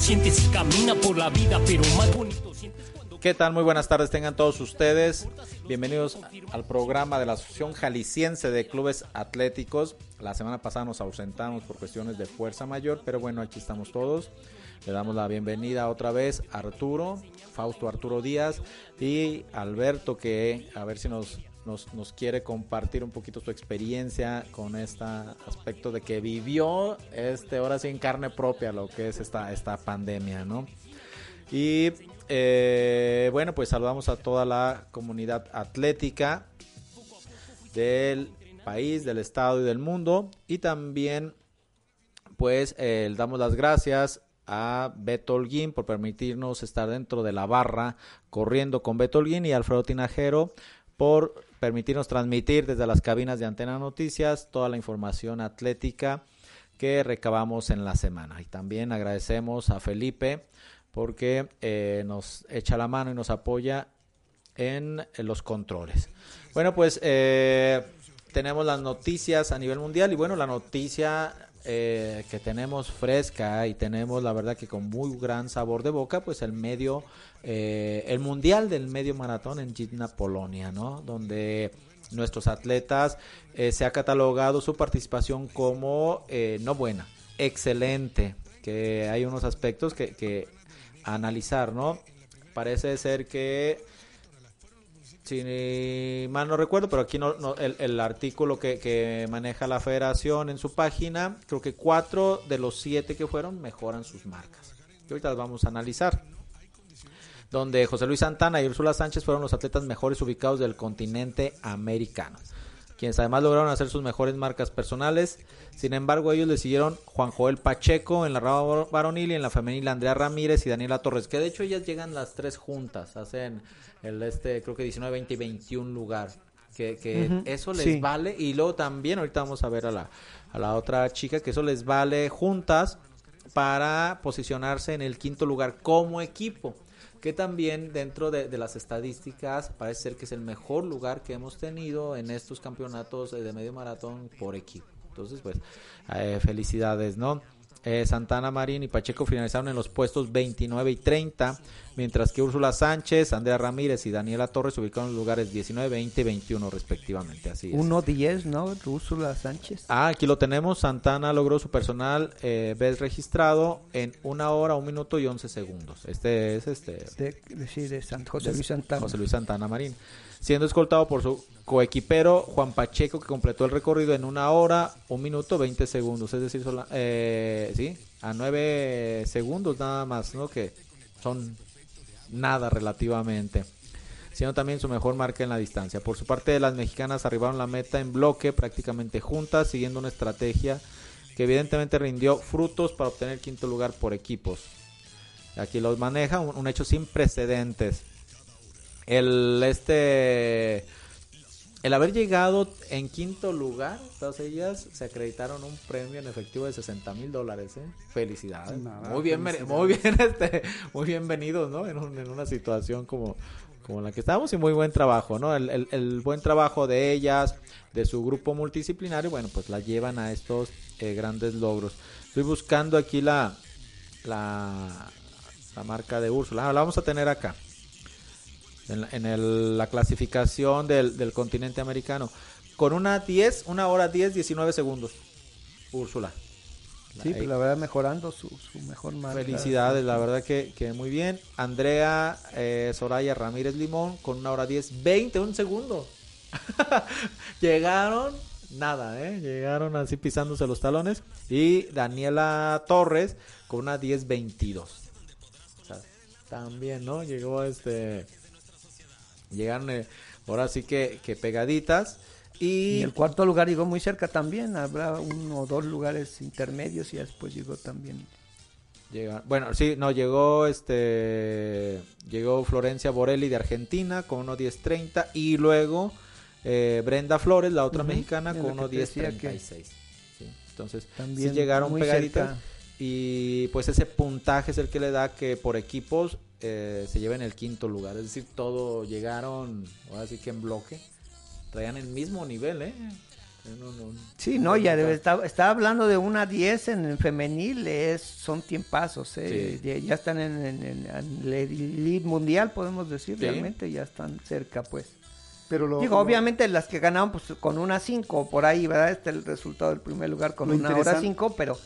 Bonito uno siente si camina por la vida, pero más bonito sientes. ¿Qué tal? Muy buenas tardes tengan todos ustedes. Bienvenidos al programa de la Asociación Jalisciense de Clubes Atléticos. La semana pasada nos ausentamos por cuestiones de fuerza mayor, pero bueno, aquí estamos todos. Le damos la bienvenida otra vez a Arturo, Fausto Arturo Díaz y Alberto, que a ver si nos, nos, quiere compartir un poquito su experiencia con este aspecto de que vivió este ahora sí en carne propia lo que es esta, esta pandemia, ¿no? Y eh, bueno, pues saludamos a toda la comunidad atlética del país, del estado y del mundo. Y también, pues, eh, damos las gracias a Beto Holguín por permitirnos estar dentro de la barra corriendo con Beto Holguín y Alfredo Tinajero por permitirnos transmitir desde las cabinas de Antena Noticias toda la información atlética que recabamos en la semana. Y también agradecemos a Felipe porque eh, nos echa la mano y nos apoya en, en los controles. Bueno, pues eh, tenemos las noticias a nivel mundial y bueno, la noticia eh, que tenemos fresca y tenemos la verdad que con muy gran sabor de boca, pues el medio, eh, el mundial del medio maratón en Gitna, Polonia, ¿no? Donde nuestros atletas eh, se ha catalogado su participación como eh, no buena, excelente, que hay unos aspectos que, que analizar, ¿no? Parece ser que si mal no recuerdo, pero aquí no, no el, el, artículo que, maneja la federación en su página, creo que cuatro de los siete que fueron mejoran sus marcas. Que ahorita las vamos a analizar. Donde José Luis Santana y Úrsula Sánchez fueron los atletas mejores ubicados del continente americano. Quienes además lograron hacer sus mejores marcas personales. Sin embargo, ellos le siguieron Juan Joel Pacheco en la rama varonil y en la femenil Andrea Ramírez y Daniela Torres. Que de hecho ellas llegan las tres juntas. Hacen el este creo que 19, 20 y 21 lugar. Que, que uh -huh. eso les sí. vale. Y luego también, ahorita vamos a ver a la, a la otra chica, que eso les vale juntas para posicionarse en el quinto lugar como equipo. Que también dentro de, de las estadísticas parece ser que es el mejor lugar que hemos tenido en estos campeonatos de medio maratón por equipo. Entonces, pues, eh, felicidades, ¿no? Eh, Santana Marín y Pacheco finalizaron en los puestos 29 y 30, mientras que Úrsula Sánchez, Andrea Ramírez y Daniela Torres se ubicaron en los lugares 19, 20 y 21 respectivamente. Así es. 1-10, ¿no? Úrsula Sánchez. Ah, aquí lo tenemos. Santana logró su personal eh, vez registrado en una hora, un minuto y 11 segundos. Este es este. De, de, sí, de San José Luis Santana. José Luis Santana Marín. Siendo escoltado por su coequipero Juan Pacheco, que completó el recorrido en una hora, un minuto, 20 segundos. Es decir, sola, eh, sí, a 9 segundos nada más, ¿no? Que son nada relativamente. Siendo también su mejor marca en la distancia. Por su parte, las mexicanas arribaron la meta en bloque, prácticamente juntas, siguiendo una estrategia que evidentemente rindió frutos para obtener quinto lugar por equipos. Aquí los maneja, un hecho sin precedentes el este el haber llegado en quinto lugar, todas ellas se acreditaron un premio en efectivo de 60 mil dólares, ¿eh? Felicidades. Nada, muy bien, felicidades. muy bien, este, muy bienvenidos, ¿no? En, un, en, una situación como, como la que estamos y muy buen trabajo, ¿no? El, el, el, buen trabajo de ellas, de su grupo multidisciplinario, bueno, pues la llevan a estos eh, grandes logros. Estoy buscando aquí la, la, la marca de Úrsula. Ah, la vamos a tener acá en, en el, la clasificación del, del, continente americano. Con una 10, una hora 10, 19 segundos. Úrsula. Sí, pues la verdad mejorando su, su mejor marca. Felicidades, la verdad que, que muy bien. Andrea eh, Soraya Ramírez Limón con una hora 10, 20, un segundo. Llegaron, nada, ¿eh? Llegaron así pisándose los talones. Y Daniela Torres con una 10, 22. O sea, también, ¿no? Llegó este Llegaron eh, ahora sí que, que pegaditas. Y Y, el cuarto lugar llegó muy cerca también. Habrá uno o dos lugares intermedios y después llegó también. Llega- bueno, sí, no, llegó este llegó Florencia Borelli de Argentina con 1.10.30 y luego eh, Brenda Flores, la otra Ujú, mexicana, de con la que 1.10.36. Sí, entonces, También sí llegaron pegaditas cerca. y pues ese puntaje es el que le da que por equipos eh, se lleven el quinto lugar, es decir, todo llegaron, ahora sí que en bloque, traían el mismo nivel, ¿eh? No, no, Sí, no, ya debe estar, está hablando de una 10 en el femenil, es, son tiempazos, ¿eh? Sí. ya, ya están en, en, en- en el elite mundial, podemos decir, Sí. realmente ya están cerca, pues. Pero lo, Digo, lo- obviamente las que ganaron pues con una 5 por ahí, ¿verdad? Este es el resultado del primer lugar con una hora interesante- 5, pero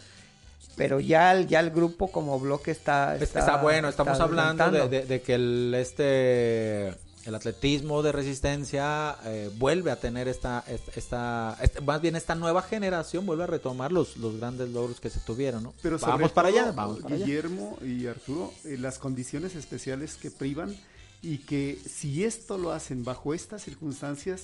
pero ya el, ya el grupo como bloque está Es- Está, bueno, estamos está hablando de, adelantando. de- de que el este el atletismo de resistencia eh, vuelve a tener esta, esta, esta- esta- más bien esta nueva generación vuelve a retomar los, los grandes logros que se tuvieron, ¿no? Pero sobre vamos para todo, allá, vamos para allá. Guillermo y Arturo, eh, las condiciones especiales que privan y que si esto lo hacen bajo estas circunstancias,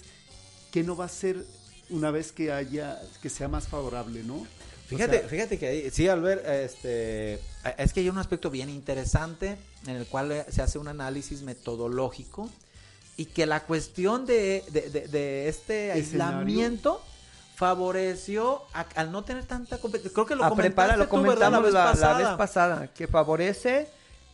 ¿qué no va a ser una vez que haya, que sea más favorable, no? O Fíjate, sea, fíjate que ahí, sí, Albert, este, es que hay un aspecto bien interesante en el cual eh, se hace un análisis metodológico y que la cuestión de, de- de- de este Escenario. aislamiento favoreció a- al no tener tanta competencia. Creo que lo a preparar, lo comentaste tú, ¿verdad? comentamos la, la pasada. vez pasada, que favorece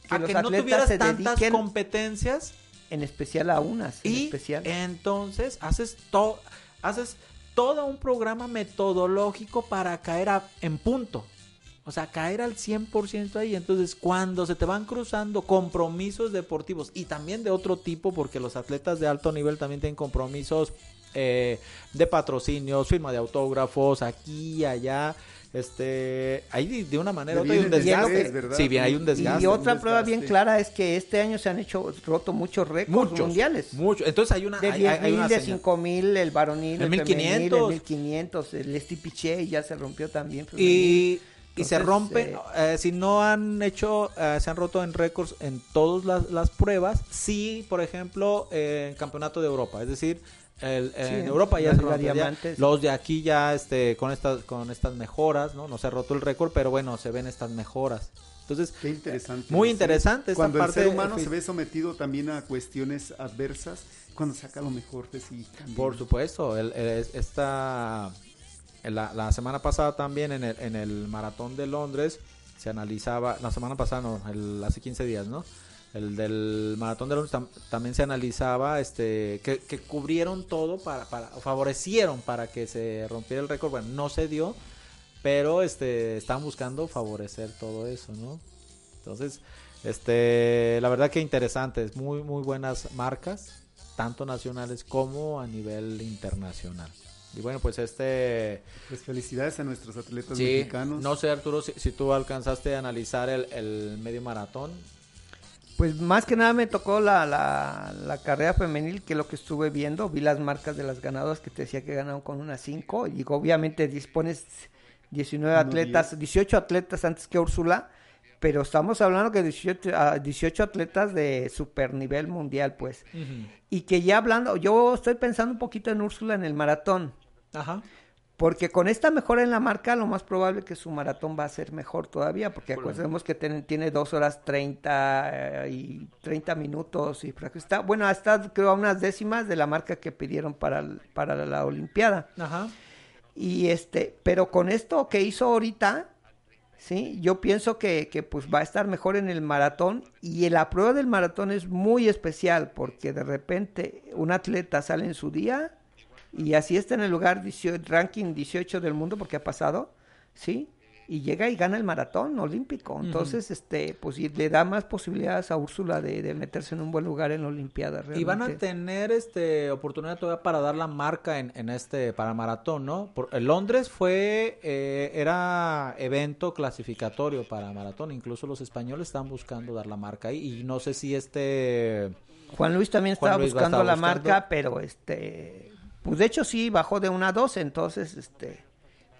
que a los que no atletas tuvieras se tantas competencias en especial a unas, en y especial. entonces haces todo haces todo un programa metodológico para caer en punto. O sea, caer al 100% ahí. Entonces, cuando se te van cruzando compromisos deportivos y también de otro tipo, porque los atletas de alto nivel también tienen compromisos eh, de patrocinios, firma de autógrafos, aquí y allá. Este, ahí de, una manera otra hay un desgaste. ¿verdad? Sí, bien, hay un Y desgaste. Y otra un prueba bien desgaste. clara es que este año se han hecho roto muchos récords Muchos, mundiales. mucho. Entonces hay una, De hay- hay- 10 hay mil, una de señal. 5 mil, el varonil, El el, femenil, 1500. el 1500, el Stipiche ya se rompió también. femenil. Y, y se Entonces, rompe, eh, eh, si no han hecho, eh, se han roto en récords en todas las, las pruebas, sí, por ejemplo, eh, en Campeonato de Europa, es decir, el- Sí, en Europa ya se rompió, ya. Diamantes. los de aquí ya este con estas con estas mejoras, ¿no? No se roto el récord, pero bueno, se ven estas mejoras. Entonces, Qué interesante. Muy ¿sí? interesante esta Cuando parte el ser humano se ve sometido también a cuestiones adversas, cuando saca lo mejor de sí. también. Por supuesto, el, el- es- esta, la, la semana pasada también en el, en el maratón de Londres se analizaba, la semana pasada no, el- hace 15 días, ¿no? El del maratón de Londres tam- también se analizaba, este, que, que cubrieron todo para, para, favorecieron para que se rompiera el récord, bueno, no se dio, pero este, están buscando favorecer todo eso, ¿no? Entonces, este, la verdad que interesantes, muy, muy buenas marcas, tanto nacionales como a nivel internacional. Y bueno, pues este, Pues felicidades a nuestros atletas sí, mexicanos. no sé Arturo, si, si tú alcanzaste a analizar el, el medio maratón. Pues más que nada me tocó la, la, la carrera femenil, que lo que estuve viendo, vi las marcas de las ganadoras que te decía que ganaron con una 5, y obviamente dispones 19 Uno atletas, 10. 18 atletas antes que Úrsula, pero estamos hablando que 18, ah, 18 atletas de super nivel mundial, pues. Y que ya hablando, yo estoy pensando un poquito en Úrsula en el maratón, Ajá. Porque con esta mejora en la marca, lo más probable que su maratón va a ser mejor todavía, porque acordemos que ten- tiene dos horas 30 eh, y 30 minutos y está, bueno, hasta creo a unas décimas de la marca que pidieron para, para la Olimpiada. Ajá. Y este, pero con esto que hizo ahorita, sí, yo pienso que, que pues va a estar mejor en el maratón y la prueba del maratón es muy especial porque de repente un atleta sale en su día y así está en el lugar 18, ranking 18 del mundo porque ha pasado, sí, y llega y gana el maratón olímpico. Entonces, este, pues y le da más posibilidades a Úrsula de, de meterse en un buen lugar en la Olimpiada. Y van a realmente. tener este oportunidad todavía para dar la marca en, en este para maratón, ¿no? Por, en Londres fue eh, era evento clasificatorio para maratón, incluso los españoles están buscando dar la marca ahí y no sé si este Juan Luis también estaba Luis buscando la buscando. marca, pero este, pues de hecho sí bajó de una a 12, entonces este,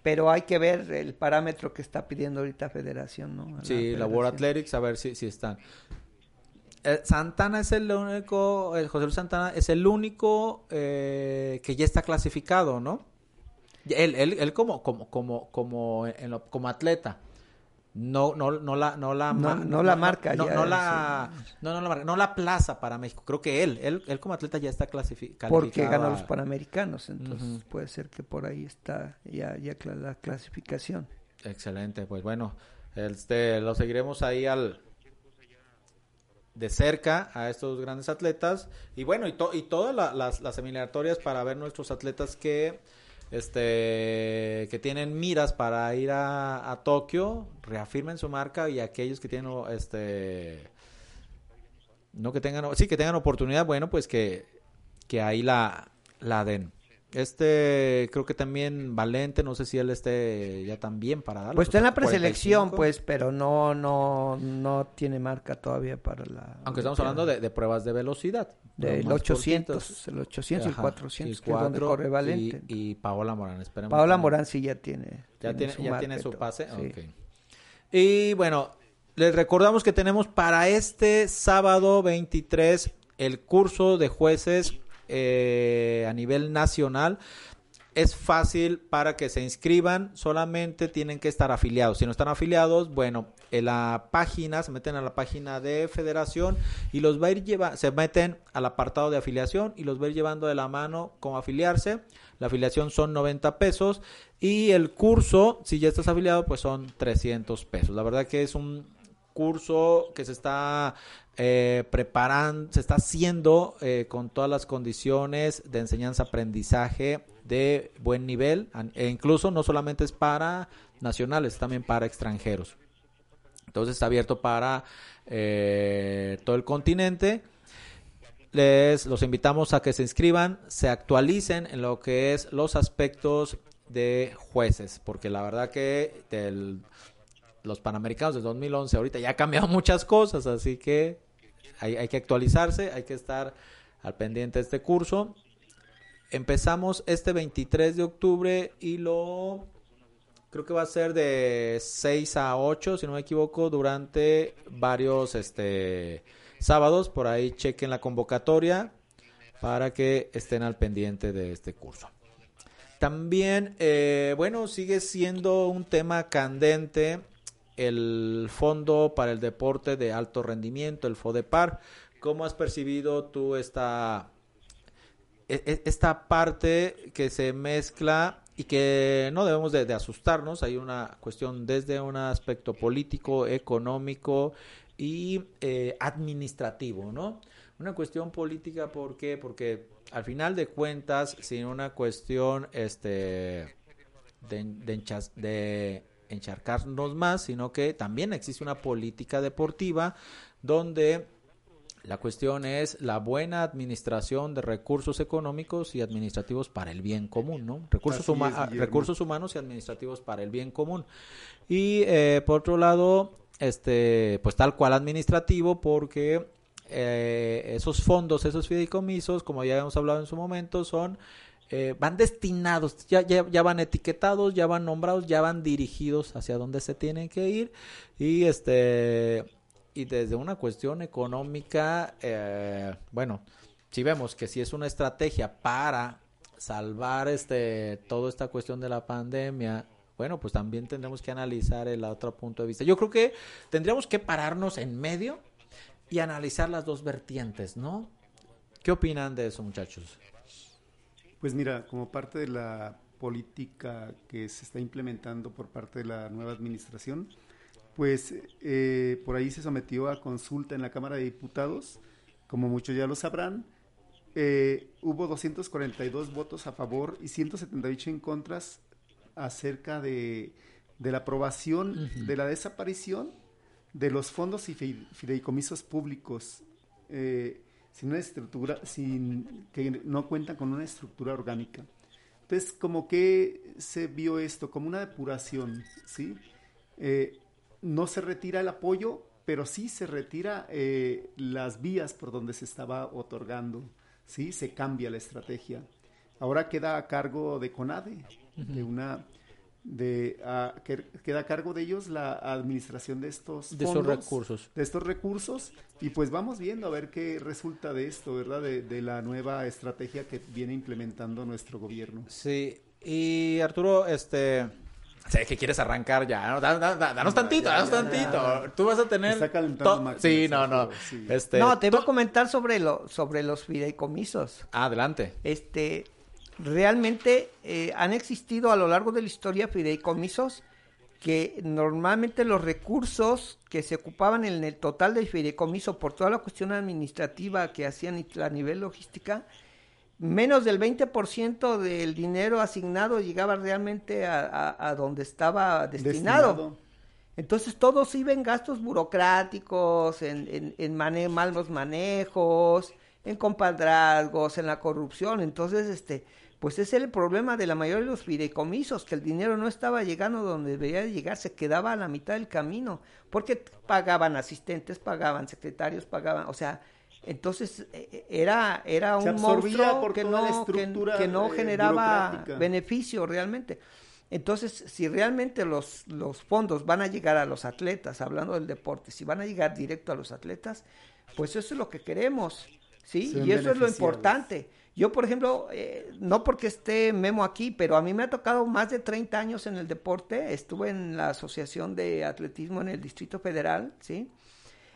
pero hay que ver el parámetro que está pidiendo ahorita Federación, ¿no? Sí, la. World Athletics, a ver si, si están. Eh, Santana es el único, el José Luis Santana es el único eh, que ya está clasificado, ¿no? Él, él, él como, como, como, como, en lo- como atleta. No, no, no la, no la, No- la marca no, ya, no la, no, no la marca, no la plaza para México. Creo que él, él, él como atleta ya está clasificado. Porque ganó los Panamericanos, entonces puede ser que por ahí está ya, ya la clasificación. Excelente, pues bueno, este, lo seguiremos ahí al de cerca a estos grandes atletas y bueno y, to- y todas la- las, las eliminatorias para ver nuestros atletas que este que tienen miras para ir a, a Tokio reafirmen su marca y aquellos que tienen este no que tengan sí que tengan oportunidad bueno pues que que ahí la la den este creo que también Valente no sé si él esté ya también para darlo Pues está en la 45. preselección, pues, pero no, no, no tiene marca todavía para la. aunque estamos hablando de, de pruebas de velocidad del más 800, cortitas. el 800 y el Ajá, 400, y que es donde corre Valente. y, y Paola Morán esperemos Paola que- Morán sí ya tiene. ya tiene, ya marca tiene su pase sí. Ok. y bueno les recordamos que tenemos para este sábado 23 el curso de jueces eh, a nivel nacional es fácil para que se inscriban, solamente tienen que estar afiliados. Si no están afiliados, bueno, en la página, se meten a la página de federación y los va a ir llevando, se meten al apartado de afiliación y los va a ir llevando de la mano cómo afiliarse. La afiliación son 90 pesos y el curso, si ya estás afiliado, pues son 300 pesos. La verdad que es un curso que se está eh, preparando, se está haciendo eh, con todas las condiciones de enseñanza-aprendizaje de buen nivel, e incluso no solamente es para nacionales, también para extranjeros. Entonces está abierto para eh, todo el continente. Les los invitamos a que se inscriban, se actualicen en lo que es los aspectos de jueces, porque la verdad que del- los Panamericanos del 2011 ahorita ya ha cambiado muchas cosas, así que hay, hay que actualizarse, hay que estar al pendiente de este curso. Empezamos este 23 de octubre y lo creo que va a ser de 6 a 8, si no me equivoco, durante varios este sábados, por ahí chequen la convocatoria para que estén al pendiente de este curso. También, eh, bueno, sigue siendo un tema candente el Fondo para el Deporte de Alto Rendimiento, el FODEPAR. ¿Cómo has percibido tú esta, e- e- esta parte que se mezcla y que no debemos de, asustarnos? Hay una cuestión desde un aspecto político, económico y eh, administrativo, ¿no? Una cuestión política, ¿por qué? Porque al final de cuentas, sin una cuestión este, de encharcarnos más, sino que también existe una política deportiva donde la cuestión es la buena administración de recursos económicos y administrativos para el bien común, ¿no? Recursos, Así huma- es, ah, recursos humanos y administrativos para el bien común. Y eh, por otro lado, este, pues tal cual administrativo, porque eh, esos fondos, esos fideicomisos, como ya hemos hablado en su momento, son eh, van destinados, ya, ya, ya van etiquetados, ya van nombrados, ya van dirigidos hacia donde se tienen que ir y este y desde una cuestión económica, eh, bueno, si vemos que si es una estrategia para salvar este toda esta cuestión de la pandemia, bueno, pues también tendremos que analizar el otro punto de vista. Yo creo que tendríamos que pararnos en medio y analizar las dos vertientes, ¿no? ¿Qué opinan de eso, muchachos? Pues mira, como parte de la política que se está implementando por parte de la nueva administración, pues eh, por ahí se sometió a consulta en la Cámara de Diputados, como muchos ya lo sabrán, eh, hubo 242 votos a favor y 178 en contras acerca de, de la aprobación de la desaparición de los fondos y fi- fideicomisos públicos. Eh, sin una estructura, sin que no cuentan con una estructura orgánica. Entonces, como que se vio esto como una depuración, ¿sí? Eh, no se retira el apoyo, pero sí se retira eh, las vías por donde se estaba otorgando, ¿sí? Se cambia la estrategia. Ahora queda a cargo de CONADE, de una de a- que queda a cargo de ellos la administración de estos De esos fondos, recursos. de estos recursos y pues vamos viendo a ver qué resulta de esto, ¿verdad? De, de la nueva estrategia que viene implementando nuestro gobierno. Sí, y Arturo, este... Sé que quieres arrancar ya, ¿no? Da- da- da- danos tantito, ya, danos ya, tantito. Tú vas a tener... Está calentando Sí, no, no. Sí. Este, no, te iba tú- a comentar sobre, lo, sobre los fideicomisos. Ah, adelante. Este, realmente eh, han existido a lo largo de la historia fideicomisos que normalmente los recursos que se ocupaban en el total del fideicomiso por toda la cuestión administrativa que hacían a nivel logística, menos del 20% del dinero asignado llegaba realmente a, a- a donde estaba destinado. Entonces todos iban en gastos burocráticos, en, en, en mane- malos manejos, en compadrazgos, en la corrupción. Entonces, este, pues ese es el problema de la mayoría de los fideicomisos, que el dinero no estaba llegando donde debería de llegar, se quedaba a la mitad del camino, porque pagaban asistentes, pagaban secretarios, pagaban, o sea, entonces eh, eh, era, era un monstruo por que no, que, que no eh, generaba beneficio realmente. Entonces, si realmente los, los fondos van a llegar a los atletas, hablando del deporte, si van a llegar directo a los atletas, pues eso es lo que queremos, ¿sí? Y eso es lo importante. Yo, por ejemplo, eh, no porque esté Memo aquí, pero a mí me ha tocado más de 30 años en el deporte. Estuve en la Asociación de Atletismo en el Distrito Federal, ¿sí?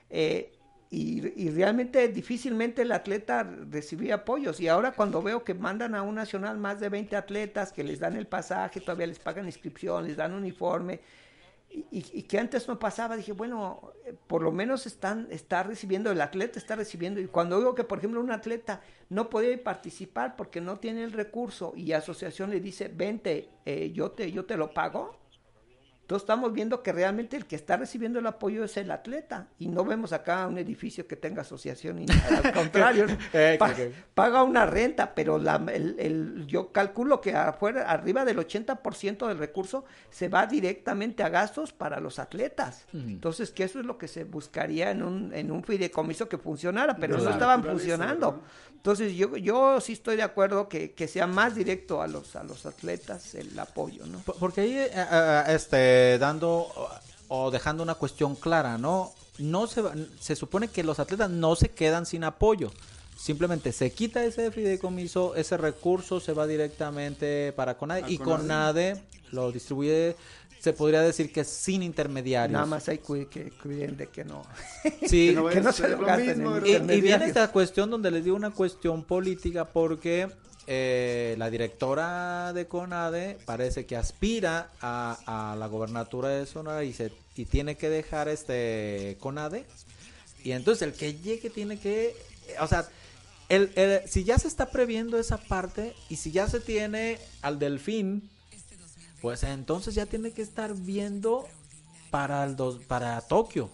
Eh, y, y realmente difícilmente el atleta recibía apoyos. Y ahora cuando veo que mandan a un nacional más de 20 atletas, que les dan el pasaje, todavía les pagan inscripción, les dan uniforme, y, y- que antes no pasaba, dije, bueno, eh, por lo menos están, está recibiendo, el atleta está recibiendo. Y cuando veo que, por ejemplo, un atleta no puede participar porque no tiene el recurso y asociación le dice, vente, eh, yo, te, yo te lo pago. Entonces estamos viendo que realmente el que está recibiendo el apoyo es el atleta y no vemos acá un edificio que tenga asociación nada, al contrario, Eh, pa- que- paga una renta, pero la, el, el- yo calculo que afuera, arriba del 80% del recurso se va directamente a gastos para los atletas. Entonces, que eso es lo que se buscaría en un, en un fideicomiso que funcionara, pero no estaban funcionando. Entonces, yo, yo sí estoy de acuerdo que, que sea más directo a los, a los atletas el apoyo, ¿no? Por- Porque ahí, eh, eh, dando o dejando una cuestión clara, ¿no? No se, va- se supone que los atletas no se quedan sin apoyo. Simplemente se quita ese fideicomiso, ese recurso se va directamente para CONADE y CONADE. CONADE lo distribuye, se podría decir que sin intermediarios. Nada más hay que cuiden de que no. Sí, Que no vaya que a no se lo gasten mismo. Y, y viene esta cuestión donde les digo una cuestión política porque eh, la directora de CONADE parece que aspira a, a la gobernatura de Sonora y, se, y tiene que dejar este CONADE. Y entonces el que llegue tiene que, o sea, el, el- si ya se está previendo esa parte y si ya se tiene al delfín, pues entonces ya tiene que estar viendo para el dos, para Tokio.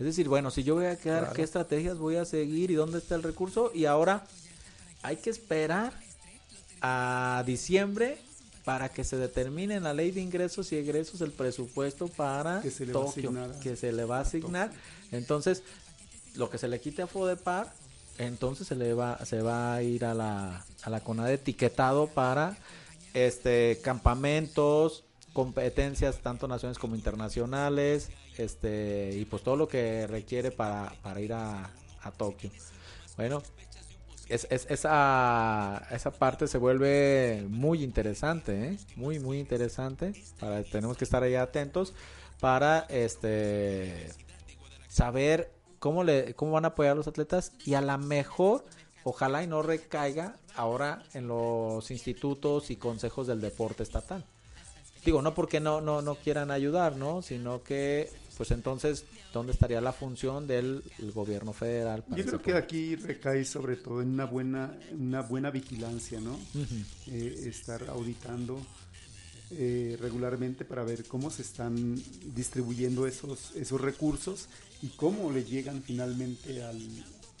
Es decir, bueno, si yo voy a quedar, ¿qué estrategias voy a seguir y dónde está el recurso? Y ahora hay que esperar a diciembre para que se determine en la ley de ingresos y egresos el presupuesto para Que se le va a Tokio, asignar que se le va a asignar. Entonces, lo que se le quite a Fodepar, entonces se le va, se va a ir a la, a la CONADE etiquetado para este campamentos, competencias tanto nacionales como internacionales, este, y pues todo lo que requiere para, para ir a, a Tokio. Bueno, es, es- esa, esa parte se vuelve muy interesante, ¿eh? muy, muy interesante. Para, tenemos que estar ahí atentos para este saber cómo, le, cómo van a apoyar a los atletas y a la mejor, ojalá y no recaiga ahora en los institutos y consejos del deporte estatal. Digo, no porque no, no, no quieran ayudar, ¿no? Sino que, pues entonces, ¿dónde estaría la función del el gobierno federal? Yo creo que aquí recae sobre todo en una buena, una buena vigilancia, ¿no? Eh, estar auditando eh, regularmente para ver cómo se están distribuyendo esos, esos recursos y cómo le llegan finalmente al,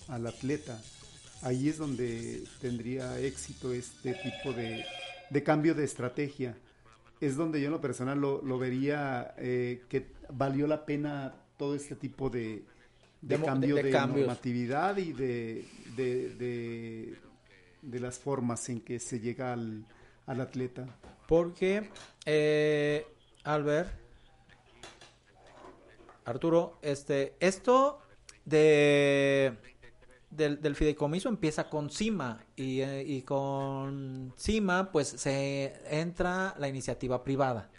al atleta. Ahí es donde tendría éxito este tipo de, de cambio de estrategia. Es donde yo en lo personal lo, lo vería eh, que valió la pena todo este tipo de, de, De cambio de- de, de normatividad y de, de, de- de las formas en que se llega al, al atleta. Porque, eh, Albert, Arturo, este, esto de del, del fideicomiso empieza con CIMA y, eh, y con CIMA pues se entra la iniciativa privada.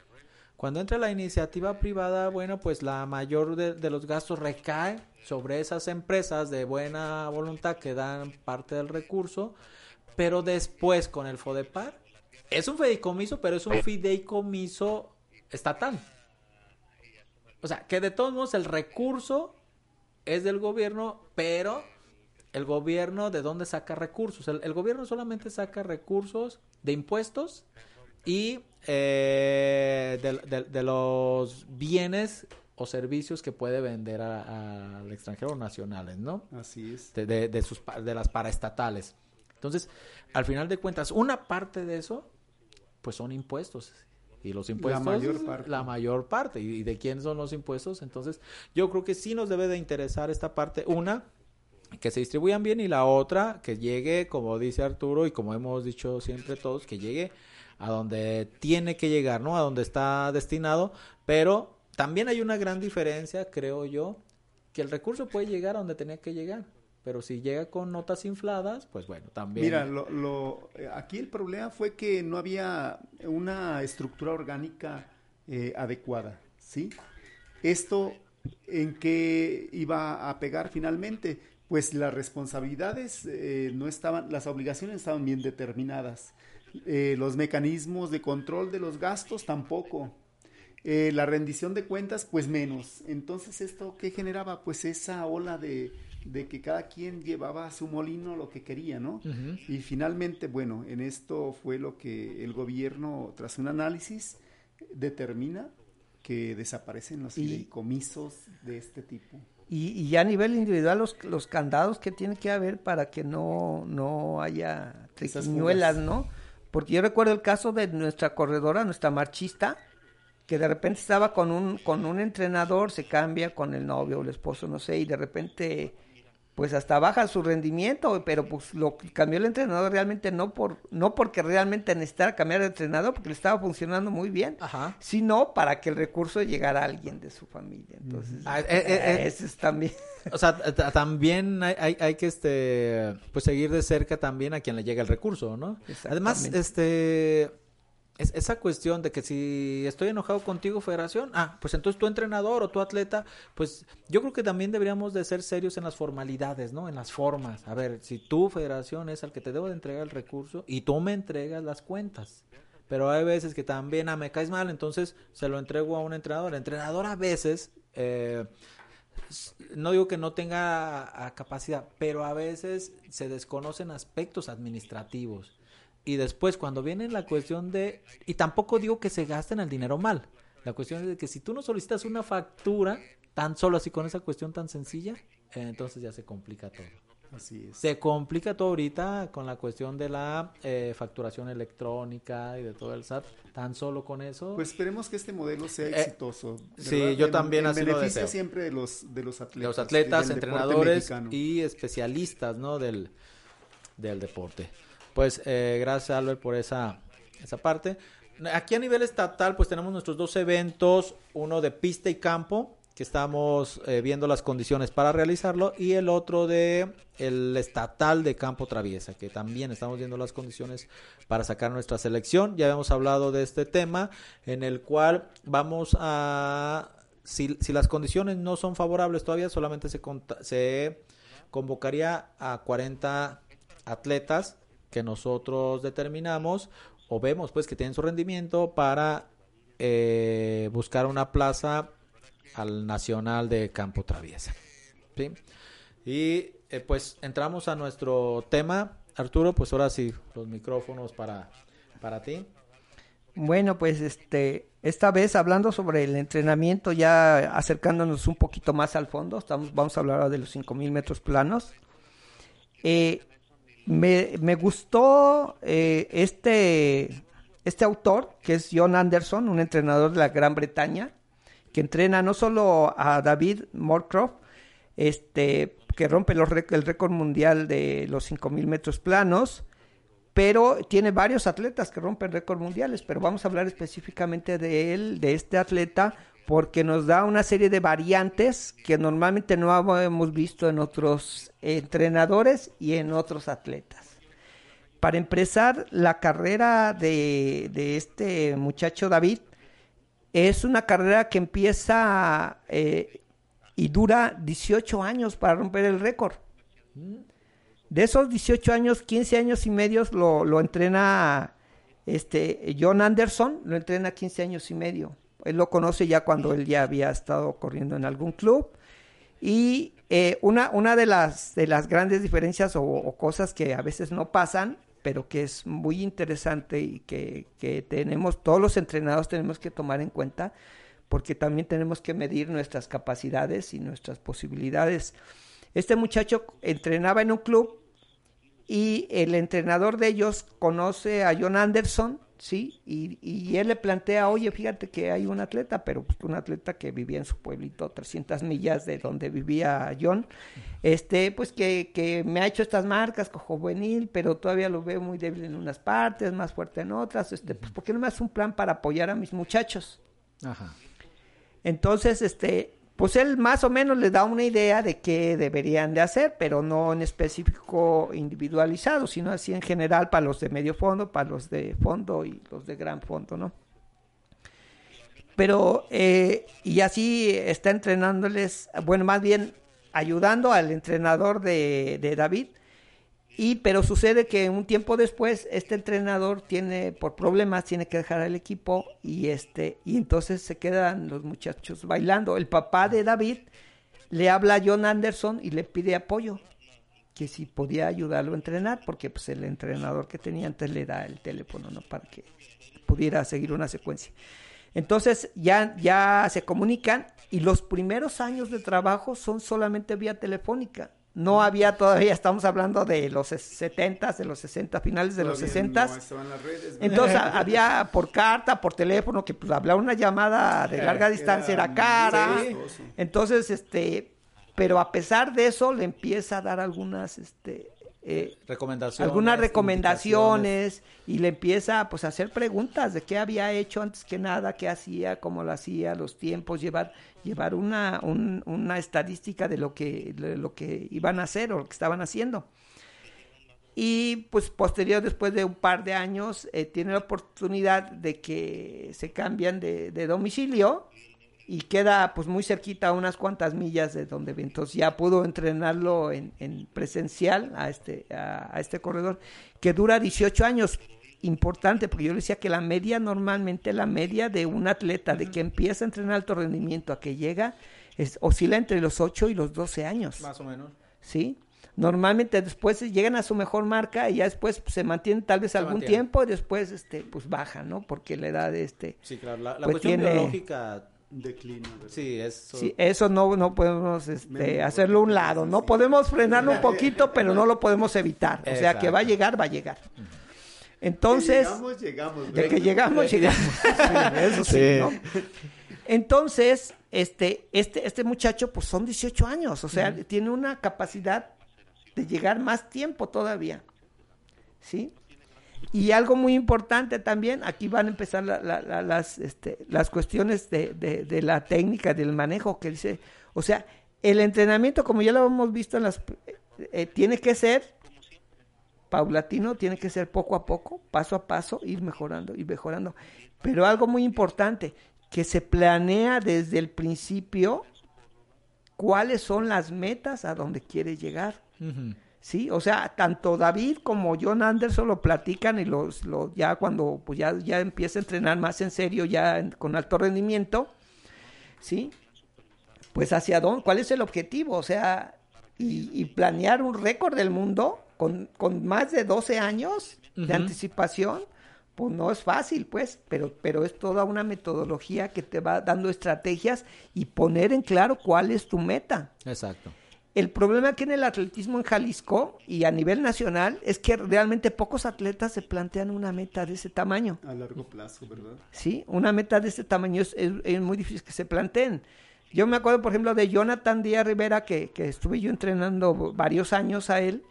Cuando entra la iniciativa privada, bueno, pues la mayor de, de, los gastos recae sobre esas empresas de buena voluntad que dan parte del recurso, pero después con el FODEPAR, es un fideicomiso, pero es un fideicomiso estatal. O sea, que de todos modos el recurso es del gobierno, pero el gobierno de dónde saca recursos. El, el gobierno solamente saca recursos de impuestos y eh, de, de, de, los bienes o servicios que puede vender al extranjero nacionales, ¿no? Así es. De, de, de, sus, de las paraestatales. Entonces, al final de cuentas, una parte de eso, pues son impuestos. Y los impuestos, la mayor parte. La mayor parte. ¿Y de quién son los impuestos? Entonces, yo creo que sí nos debe de interesar esta parte. Una, que se distribuyan bien y la otra, que llegue, como dice Arturo y como hemos dicho siempre todos, que llegue a donde tiene que llegar, ¿no? A donde está destinado, pero también hay una gran diferencia, creo yo, que el recurso puede llegar a donde tenía que llegar. Pero si llega con notas infladas, pues bueno, también. Mira, lo, aquí el problema fue que no había una estructura orgánica eh, adecuada, ¿sí? Esto en qué iba a pegar finalmente, pues las responsabilidades eh, no estaban, las obligaciones estaban bien determinadas, eh, los mecanismos de control de los gastos tampoco, eh, la rendición de cuentas pues menos. Entonces esto qué generaba pues esa ola de, de que cada quien llevaba a su molino lo que quería, ¿no? Uh -huh. Y finalmente, bueno, en esto fue lo que el gobierno, tras un análisis, determina que desaparecen los fideicomisos de este tipo. Y, y, ya a nivel individual los, los candados que tiene que haber para que no, no haya triquiñuelas, ¿no? Porque yo recuerdo el caso de nuestra corredora, nuestra marchista, que de repente estaba con un, con un entrenador, se cambia con el novio o el esposo, no sé, y de repente pues hasta baja su rendimiento, pero pues lo cambió el entrenador realmente no por no porque realmente necesitara cambiar de entrenador, porque le estaba funcionando muy bien, Ajá. sino para que el recurso llegara a alguien de su familia. Entonces, ah, eh, eh, eso es también. O sea, también hay, hay, hay, que este pues seguir de cerca también a quien le llega el recurso, ¿no? Además, este es esa cuestión de que si estoy enojado contigo, federación, ah, pues entonces tu entrenador o tu atleta, pues yo creo que también deberíamos de ser serios en las formalidades, ¿no? En las formas. A ver, si tu federación es al que te debo de entregar el recurso y tú me entregas las cuentas. Pero hay veces que también, ah, me caes mal, entonces se lo entrego a un entrenador. El entrenador a veces, eh, no digo que no tenga capacidad, pero a veces se desconocen aspectos administrativos y después cuando viene la cuestión de y tampoco digo que se gasten el dinero mal la cuestión es de que si tú no solicitas una factura tan solo así con esa cuestión tan sencilla eh, entonces ya se complica todo. Así es. Se complica todo ahorita con la cuestión de la eh, facturación electrónica y de todo el SAT tan solo con eso. Pues esperemos que este modelo sea exitoso eh, sí yo en, también en así beneficio lo deseo. siempre de los de los atletas de los atletas entrenadores y especialistas no del del deporte pues eh, gracias Albert por esa, esa parte. Aquí a nivel estatal pues tenemos nuestros dos eventos, uno de pista y campo, que estamos eh, viendo las condiciones para realizarlo, y el otro de el estatal de campo traviesa, que también estamos viendo las condiciones para sacar nuestra selección. Ya habíamos hablado de este tema, en el cual vamos a, si, si las condiciones no son favorables todavía, solamente se, se convocaría a 40 atletas que nosotros determinamos o vemos pues que tienen su rendimiento para eh, buscar una plaza al Nacional de Campo Traviesa. ¿sí? Y eh, pues entramos a nuestro tema. Arturo, pues ahora sí, los micrófonos para, para ti. Bueno, pues este, esta vez hablando sobre el entrenamiento, ya acercándonos un poquito más al fondo, estamos, vamos a hablar ahora de los 5000 metros planos. Eh, me, me gustó eh, este, este autor, que es John Anderson, un entrenador de la Gran Bretaña, que entrena no solo a David Morcroft, este, que rompe los, el récord mundial de los 5.000 metros planos, pero tiene varios atletas que rompen récords mundiales, pero vamos a hablar específicamente de él, de este atleta, porque nos da una serie de variantes que normalmente no hemos visto en otros entrenadores y en otros atletas. Para empezar, la carrera de, este muchacho David es una carrera que empieza eh, y dura 18 años para romper el récord. De esos 18 años, 15 años y medio lo, lo, entrena este John Anderson, lo entrena 15 años y medio. Él lo conoce ya cuando él ya había estado corriendo en algún club. Y eh, una, una de, las, de las grandes diferencias o, o, cosas que a veces no pasan, pero que es muy interesante y que, que tenemos, todos los entrenados tenemos que tomar en cuenta, porque también tenemos que medir nuestras capacidades y nuestras posibilidades. Este muchacho entrenaba en un club y el entrenador de ellos conoce a John Anderson, ¿sí? Y, y él le plantea, oye, fíjate que hay un atleta, pero pues, un atleta que vivía en su pueblito, 300 millas de donde vivía John, este, pues que, que me ha hecho estas marcas, juvenil, pero todavía lo veo muy débil en unas partes, más fuerte en otras, este, pues ¿por qué no me hace un plan para apoyar a mis muchachos? Ajá. Entonces, este, pues él más o menos le da una idea de qué deberían de hacer, pero no en específico individualizado, sino así en general para los de medio fondo, para los de fondo y los de gran fondo, ¿no? Pero, eh, y así está entrenándoles, bueno, más bien ayudando al entrenador de David, y pero sucede que un tiempo después este entrenador tiene por problemas tiene que dejar al equipo y este y entonces se quedan los muchachos bailando. El papá de David le habla a John Anderson y le pide apoyo, que si podía ayudarlo a entrenar porque pues el entrenador que tenía antes le da el teléfono, ¿no? para que pudiera seguir una secuencia. Entonces ya ya se comunican y los primeros años de trabajo son solamente vía telefónica no había todavía, estamos hablando de los 70, de los 60, finales de todavía los 60. No redes, Entonces había por carta, por teléfono, que pues hablar una llamada de larga distancia era, era cara. Entonces, este, pero a pesar de eso le empieza a dar algunas, este, eh, recomendaciones, algunas recomendaciones y le empieza pues a hacer preguntas de qué había hecho antes que nada, qué hacía, cómo lo hacía, los tiempos, llevar llevar una, un, una estadística de lo que de lo que iban a hacer o lo que estaban haciendo. Y pues posterior, después de un par de años, eh, tiene la oportunidad de que se cambian de, de domicilio y queda pues muy cerquita a unas cuantas millas de donde entonces ya pudo entrenarlo en, en presencial a este a, a, este corredor que dura 18 años. Importante porque yo le decía que la media normalmente la media de un atleta de que empieza a entrenar alto rendimiento a que llega es oscila entre los 8 y los 12 años. Más o menos. Sí. Normalmente después llegan a su mejor marca y ya después pues, se mantienen tal vez se algún mantiene. tiempo y después este pues bajan no porque la edad de este sí claro. La, la pues, cuestión tiene, biológica declino. Sí, eso. Sí, eso no, no podemos este, hacerlo a un lado. No podemos frenarlo un poquito, pero no lo podemos evitar. O sea, que va a llegar, va a llegar. Entonces, llegamos, llegamos. De que llegamos, llegamos. Sí, eso sí, ¿no? Entonces, este, este, este muchacho, pues son 18 años, o sea, tiene una capacidad de llegar más tiempo todavía. ¿Sí? Y algo muy importante también, aquí van a empezar la, la, la, las, este, las cuestiones de, de, la técnica, del manejo, que dice, o sea, el entrenamiento, como ya lo hemos visto, en las, eh, tiene que ser paulatino, tiene que ser poco a poco, paso a paso, ir mejorando, ir mejorando. Pero algo muy importante, que se planea desde el principio cuáles son las metas a donde quiere llegar. Uh. Sí, o sea, tanto David como John Anderson lo platican y los, los ya cuando pues ya, ya empieza a entrenar más en serio, ya en, con alto rendimiento, ¿sí? Pues hacia dónde, cuál es el objetivo, o sea, y, y planear un récord del mundo con, con, más de 12 años de uh -huh. anticipación, pues no es fácil, pues, pero, pero es toda una metodología que te va dando estrategias y poner en claro cuál es tu meta. Exacto. El problema que en el atletismo en Jalisco y a nivel nacional es que realmente pocos atletas se plantean una meta de ese tamaño. A largo plazo, ¿verdad? Sí, una meta de ese tamaño es, es, es muy difícil que se planteen. Yo me acuerdo, por ejemplo, de Jonathan Díaz Rivera, que, que, estuve yo entrenando varios años a él,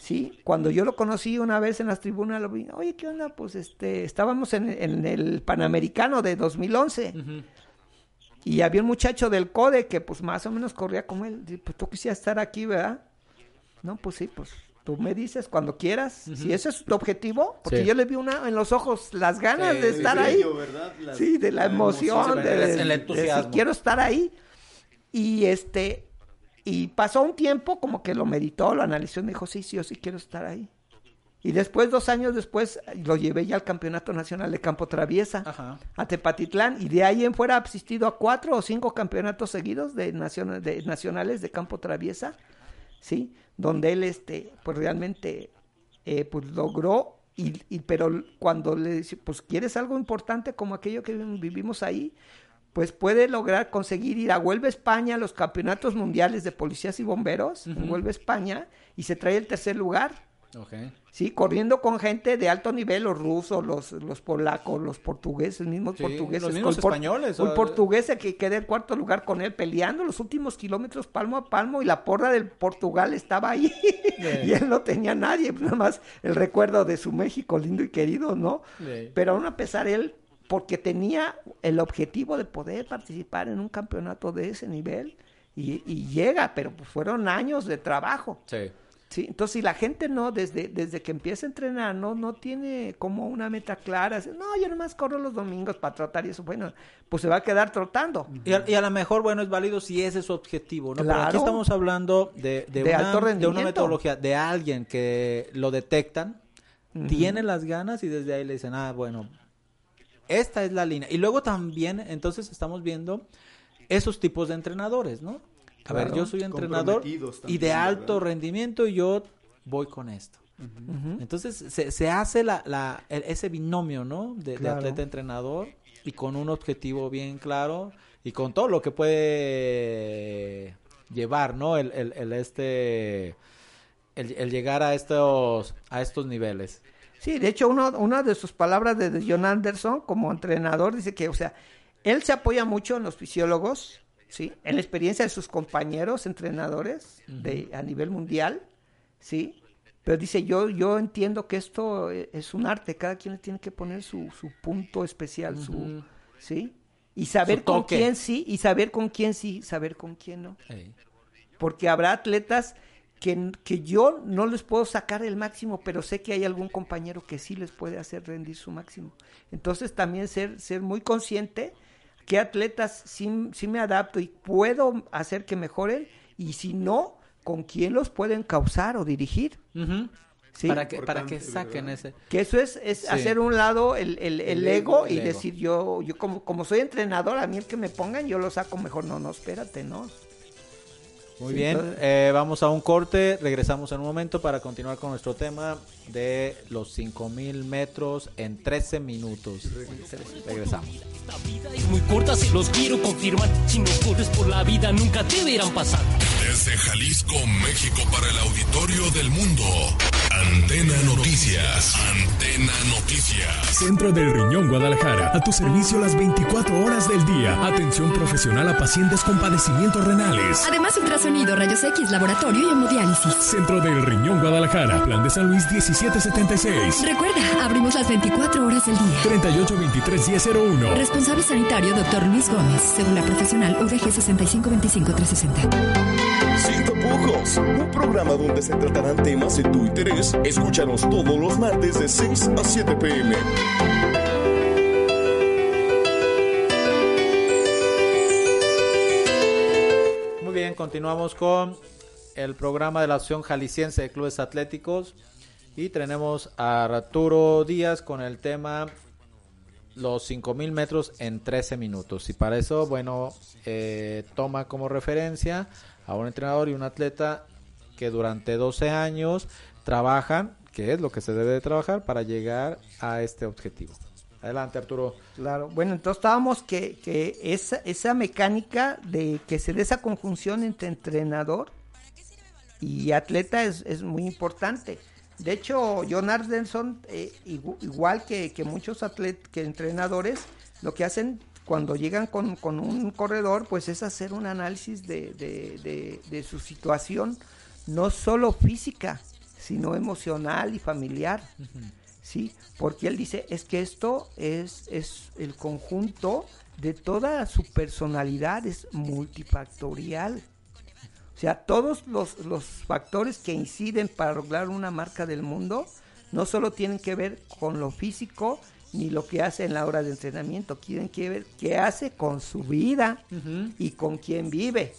Sí, cuando yo lo conocí una vez en las tribunas, lo vi, oye, ¿qué onda? Pues este, estábamos en, en el Panamericano de 2011 y había un muchacho del CODE que pues más o menos corría como él, Dice, pues tú quisieras estar aquí, ¿verdad? No, pues sí, pues tú me dices cuando quieras, si ese es tu objetivo, porque Sí. yo le vi una en los ojos las ganas de estar ahí. Sí, de la, la emoción, emoción, de, el- de entusiasmo. decir, quiero estar ahí. Y este, y pasó un tiempo como que lo meditó, lo analizó y me dijo, sí, sí, yo sí quiero estar ahí. Y después, dos años después, lo llevé ya al Campeonato Nacional de Campo Traviesa, Ajá. a Tepatitlán, y de ahí en fuera ha asistido a cuatro o cinco campeonatos seguidos de, nacion- de nacionales de Campo Traviesa, ¿sí? Donde él, este, pues realmente, eh, pues logró, y, y- pero cuando le dice, pues quieres algo importante como aquello que vivimos ahí, pues puede lograr conseguir ir a Huelva, España, a los campeonatos mundiales de policías y bomberos, en Ujú. Huelva, España, y se trae el tercer lugar. Sí, corriendo con gente de alto nivel, los rusos, los, los polacos, los portugueses, mismos Sí, portugueses. los mismos con españoles, o- portugués que quedé en cuarto lugar con él peleando los últimos kilómetros palmo a palmo y la porra del Portugal estaba ahí y él no tenía nadie, nada más el recuerdo de su México lindo y querido, ¿no? Pero aún a pesar él, porque tenía el objetivo de poder participar en un campeonato de ese nivel y, y llega, pero pues fueron años de trabajo. Sí. Sí, entonces si la gente no, desde, desde que empieza a entrenar, no, no tiene como una meta clara, así, no, yo nomás corro los domingos para trotar y eso, bueno, pues se va a quedar trotando. Y a, y a lo mejor, bueno, es válido si ese es su objetivo, ¿no? Pero aquí estamos hablando de, de, De una, alto de una metodología, de alguien que lo detectan, tiene las ganas y desde ahí le dicen, ah, bueno, esta es la línea. Y luego también, entonces estamos viendo esos tipos de entrenadores, ¿no? A ver, yo soy entrenador y de alto ¿verdad? rendimiento y yo voy con esto. Entonces se, se hace la, la- el- ese binomio, ¿no? De, atleta-entrenador y con un objetivo bien claro y con todo lo que puede llevar, ¿no? El, el, el este, el, el llegar a estos, a estos niveles. Sí, de hecho, uno, una de sus palabras de de John Anderson como entrenador dice que, o sea, él se apoya mucho en los fisiólogos, ¿sí? En la experiencia de sus compañeros entrenadores de, a nivel mundial, ¿sí? Pero dice, yo, yo entiendo que esto es un arte, cada quien le tiene que poner su, su punto especial, su. ¿sí? Y saber con quién sí, y saber con quién sí, saber con quién no porque habrá atletas que, que yo no les puedo sacar el máximo, pero sé que hay algún compañero que sí les puede hacer rendir su máximo. Entonces también ser, ser muy consciente que atletas sí, sí me adapto y puedo hacer que mejoren y si no, con quién los pueden causar o dirigir. Para que, para que saquen ¿verdad? ese. Que eso es, es Sí. hacer un lado el, el- el El ego, ego, el y ego. decir yo, yo como, como soy entrenador, a mí el que me pongan yo lo saco mejor. No, no, espérate, ¿no? Muy Sí, bien, eh, vamos a un corte, regresamos en un momento para continuar con nuestro tema de los 5000 metros en 13 minutos. Regresamos. Esta vida es muy corta, se los quiero confirmar. Si no corres por la vida, nunca te verán pasar. Desde Jalisco, México, para el auditorio del mundo. Antena Noticias. Antena Noticias. Centro del Riñón Guadalajara, a tu servicio las 24 horas del día. Atención profesional a pacientes con padecimientos renales. Además, ultrasonido, rayos X, laboratorio y hemodiálisis. Centro del Riñón Guadalajara, Plan de San Luis 1776. Recuerda, abrimos las 24 horas del día. 38 23 1001. Responsable sanitario, doctor Luis Gómez. Cédula profesional UDG 6525 360. Sin tapujos, un programa donde se tratarán temas de tu interés. Escúchanos todos los martes de 6 a 7 pm. Continuamos con el programa de la Asociación Jalisciense de Clubes Atléticos y tenemos a Arturo Díaz con el tema los 5000 metros en 13 minutos. Y para eso, bueno, eh, toma como referencia a un entrenador y un atleta que durante 12 años trabajan, que es lo que se debe de trabajar para llegar a este objetivo. Adelante, Arturo. Claro, bueno, entonces estábamos que, que esa, esa mecánica de que se dé esa conjunción entre entrenador y atleta es, es muy importante. De hecho, John Ardenson, eh, igu- igual que, que muchos atletas, que entrenadores, lo que hacen cuando llegan con, con un corredor, pues es hacer un análisis de, de- de- de su situación, no solo física, sino emocional y familiar. ¿Sí? Porque él dice, es que esto es, es el conjunto de toda su personalidad, es multifactorial. O sea, todos los, los factores que inciden para lograr una marca del mundo no solo tienen que ver con lo físico ni lo que hace en la hora de entrenamiento, tienen que ver qué hace con su vida y con quién vive.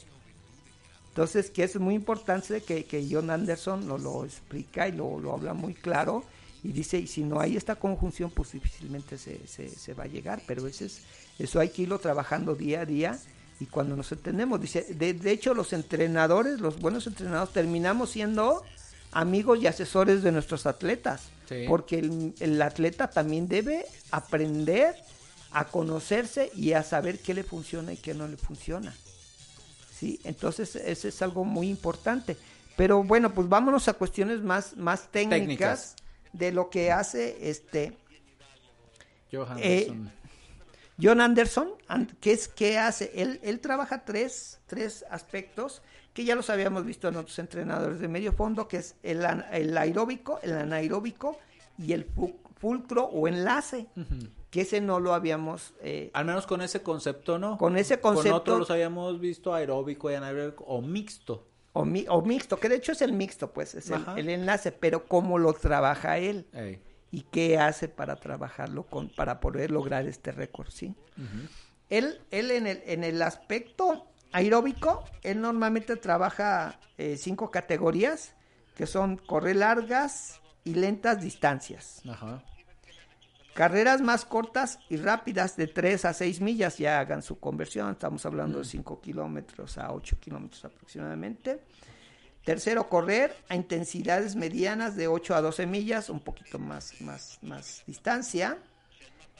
Entonces, que es muy importante que, que John Anderson lo, lo explica y lo, lo habla muy claro y dice, y si no hay esta conjunción, pues difícilmente se, se, se va a llegar, pero ese es, eso hay que irlo trabajando día a día y cuando nos entendemos, dice, de, de hecho los entrenadores, los buenos entrenadores, terminamos siendo amigos y asesores de nuestros atletas, Sí. porque el, el atleta también debe aprender a conocerse y a saber qué le funciona y qué no le funciona. ¿Sí? Entonces, ese es algo muy importante. Pero bueno, pues vámonos a cuestiones más, más técnicas, Técnicas. De lo que hace este Johan Eh, Anderson. John Anderson, an- ¿qué es qué hace? Él, él trabaja tres, tres aspectos que ya los habíamos visto en otros entrenadores de medio fondo, que es el, el aeróbico, el anaeróbico y el fu- fulcro o enlace, que ese no lo habíamos... eh, Al menos con ese concepto, ¿no? Con ese Con concepto- otros los habíamos visto aeróbico y anaeróbico o mixto. O, mi- o mixto, que de hecho es el mixto, pues, es el, enlace, pero cómo lo trabaja él Ey. y qué hace para trabajarlo con, para poder lograr este récord, ¿sí? Él, él en, el, en el aspecto aeróbico, él normalmente trabaja eh, cinco categorías, que son correr largas y lentas distancias. Ajá. Carreras más cortas y rápidas de 3 a 6 millas, ya hagan su conversión, estamos hablando de 5 kilómetros a 8 kilómetros aproximadamente. Tercero, correr a intensidades medianas de 8 a 12 millas, un poquito más, más, más distancia.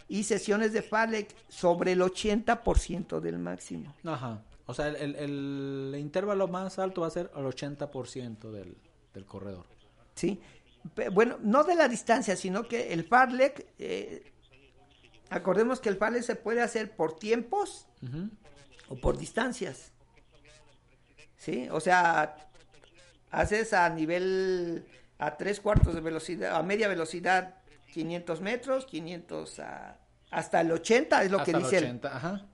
Y sesiones de Falek sobre el 80% del máximo. Ajá. O sea, el, el- el intervalo más alto va a ser el 80% del, del corredor. ¿sí? Bueno, no de la distancia, sino que el Farlek, eh, acordemos que el Farlek se puede hacer por tiempos o por distancias. ¿Sí? O sea, haces a nivel, a tres cuartos de velocidad, a media velocidad, 500 metros, 500 a, hasta el 80 es lo Hasta que dice. el- 80, ajá.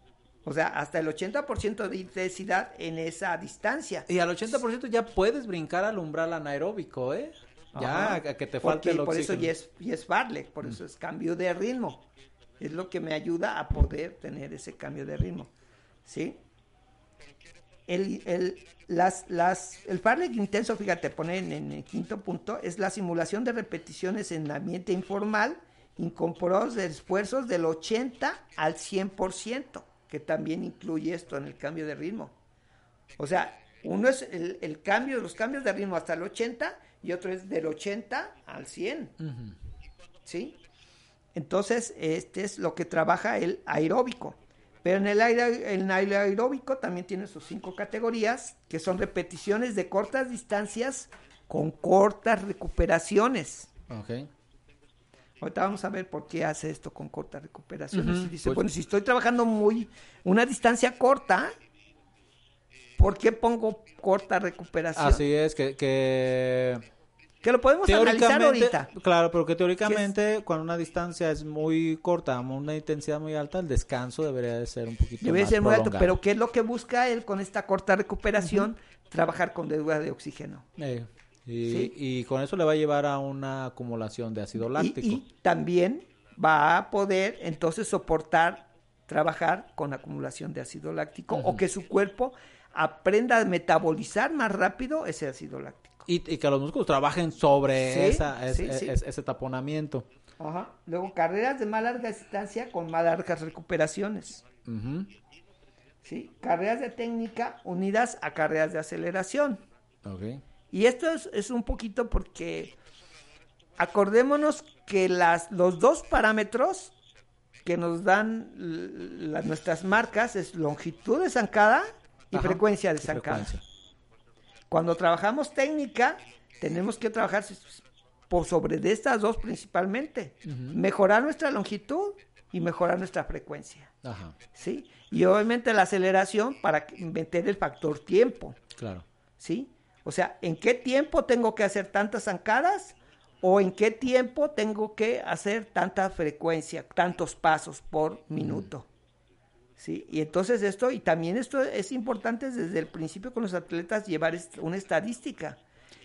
o sea, hasta el 80% de intensidad en esa distancia. Y al 80% ya puedes brincar al umbral anaeróbico, ¿eh? Ya, Ajá. que te falte Porque el por eso oxígeno. ya es, ya es Farlek, por eso es cambio de ritmo. Es lo que me ayuda a poder tener ese cambio de ritmo. ¿Sí? El, el, las, las, el Farlek intenso, fíjate, pone en, en el quinto punto, es la simulación de repeticiones en ambiente informal, incorporados de esfuerzos del 80 al 100%, que también incluye esto en el cambio de ritmo. O sea, uno es el, el cambio, los cambios de ritmo hasta el 80 y otro es del 80 al 100. Ujú. ¿Sí? Entonces, este es lo que trabaja el aeróbico. Pero en el, aire, en el aeróbico también tiene sus cinco categorías, que son repeticiones de cortas distancias con cortas recuperaciones. Ok. Ahorita vamos a ver por qué hace esto con cortas recuperaciones. Y dice, pues- bueno, si estoy trabajando muy una distancia corta, ¿por qué pongo corta recuperación? Así es, que, que Que lo podemos analizar ahorita. claro, pero que teóricamente cuando una distancia es muy corta, una intensidad muy alta, el descanso debería de ser un poquito Debe más ser muy alto, pero ¿qué es lo que busca él con esta corta recuperación? Trabajar con deuda de oxígeno. Eh, y, Sí. y con eso le va a llevar a una acumulación de ácido láctico. y también va a poder entonces soportar trabajar con acumulación de ácido láctico o que su cuerpo aprenda a metabolizar más rápido ese ácido láctico. Y, y que los músculos trabajen sobre Sí, esa, es- sí, es- sí. es- ese taponamiento. Ajá. Luego carreras de más larga distancia con más largas recuperaciones. ¿sí? Carreras de técnica unidas a carreras de aceleración. Y esto es, es un poquito porque acordémonos que las, los dos parámetros que nos dan l- la- nuestras marcas es longitud de zancada y Ajá, frecuencia de zancada. Cuando trabajamos técnica, tenemos que trabajar por sobre de estas dos principalmente. Mejorar nuestra longitud y mejorar nuestra frecuencia. Ajá, ¿sí? Y obviamente la aceleración para meter el factor tiempo. claro. ¿sí? O sea, ¿en qué tiempo tengo que hacer tantas zancadas? ¿O en qué tiempo tengo que hacer tanta frecuencia, tantos pasos por minuto? ¿Sí? Y entonces esto, y también esto es importante desde el principio con los atletas llevar una estadística.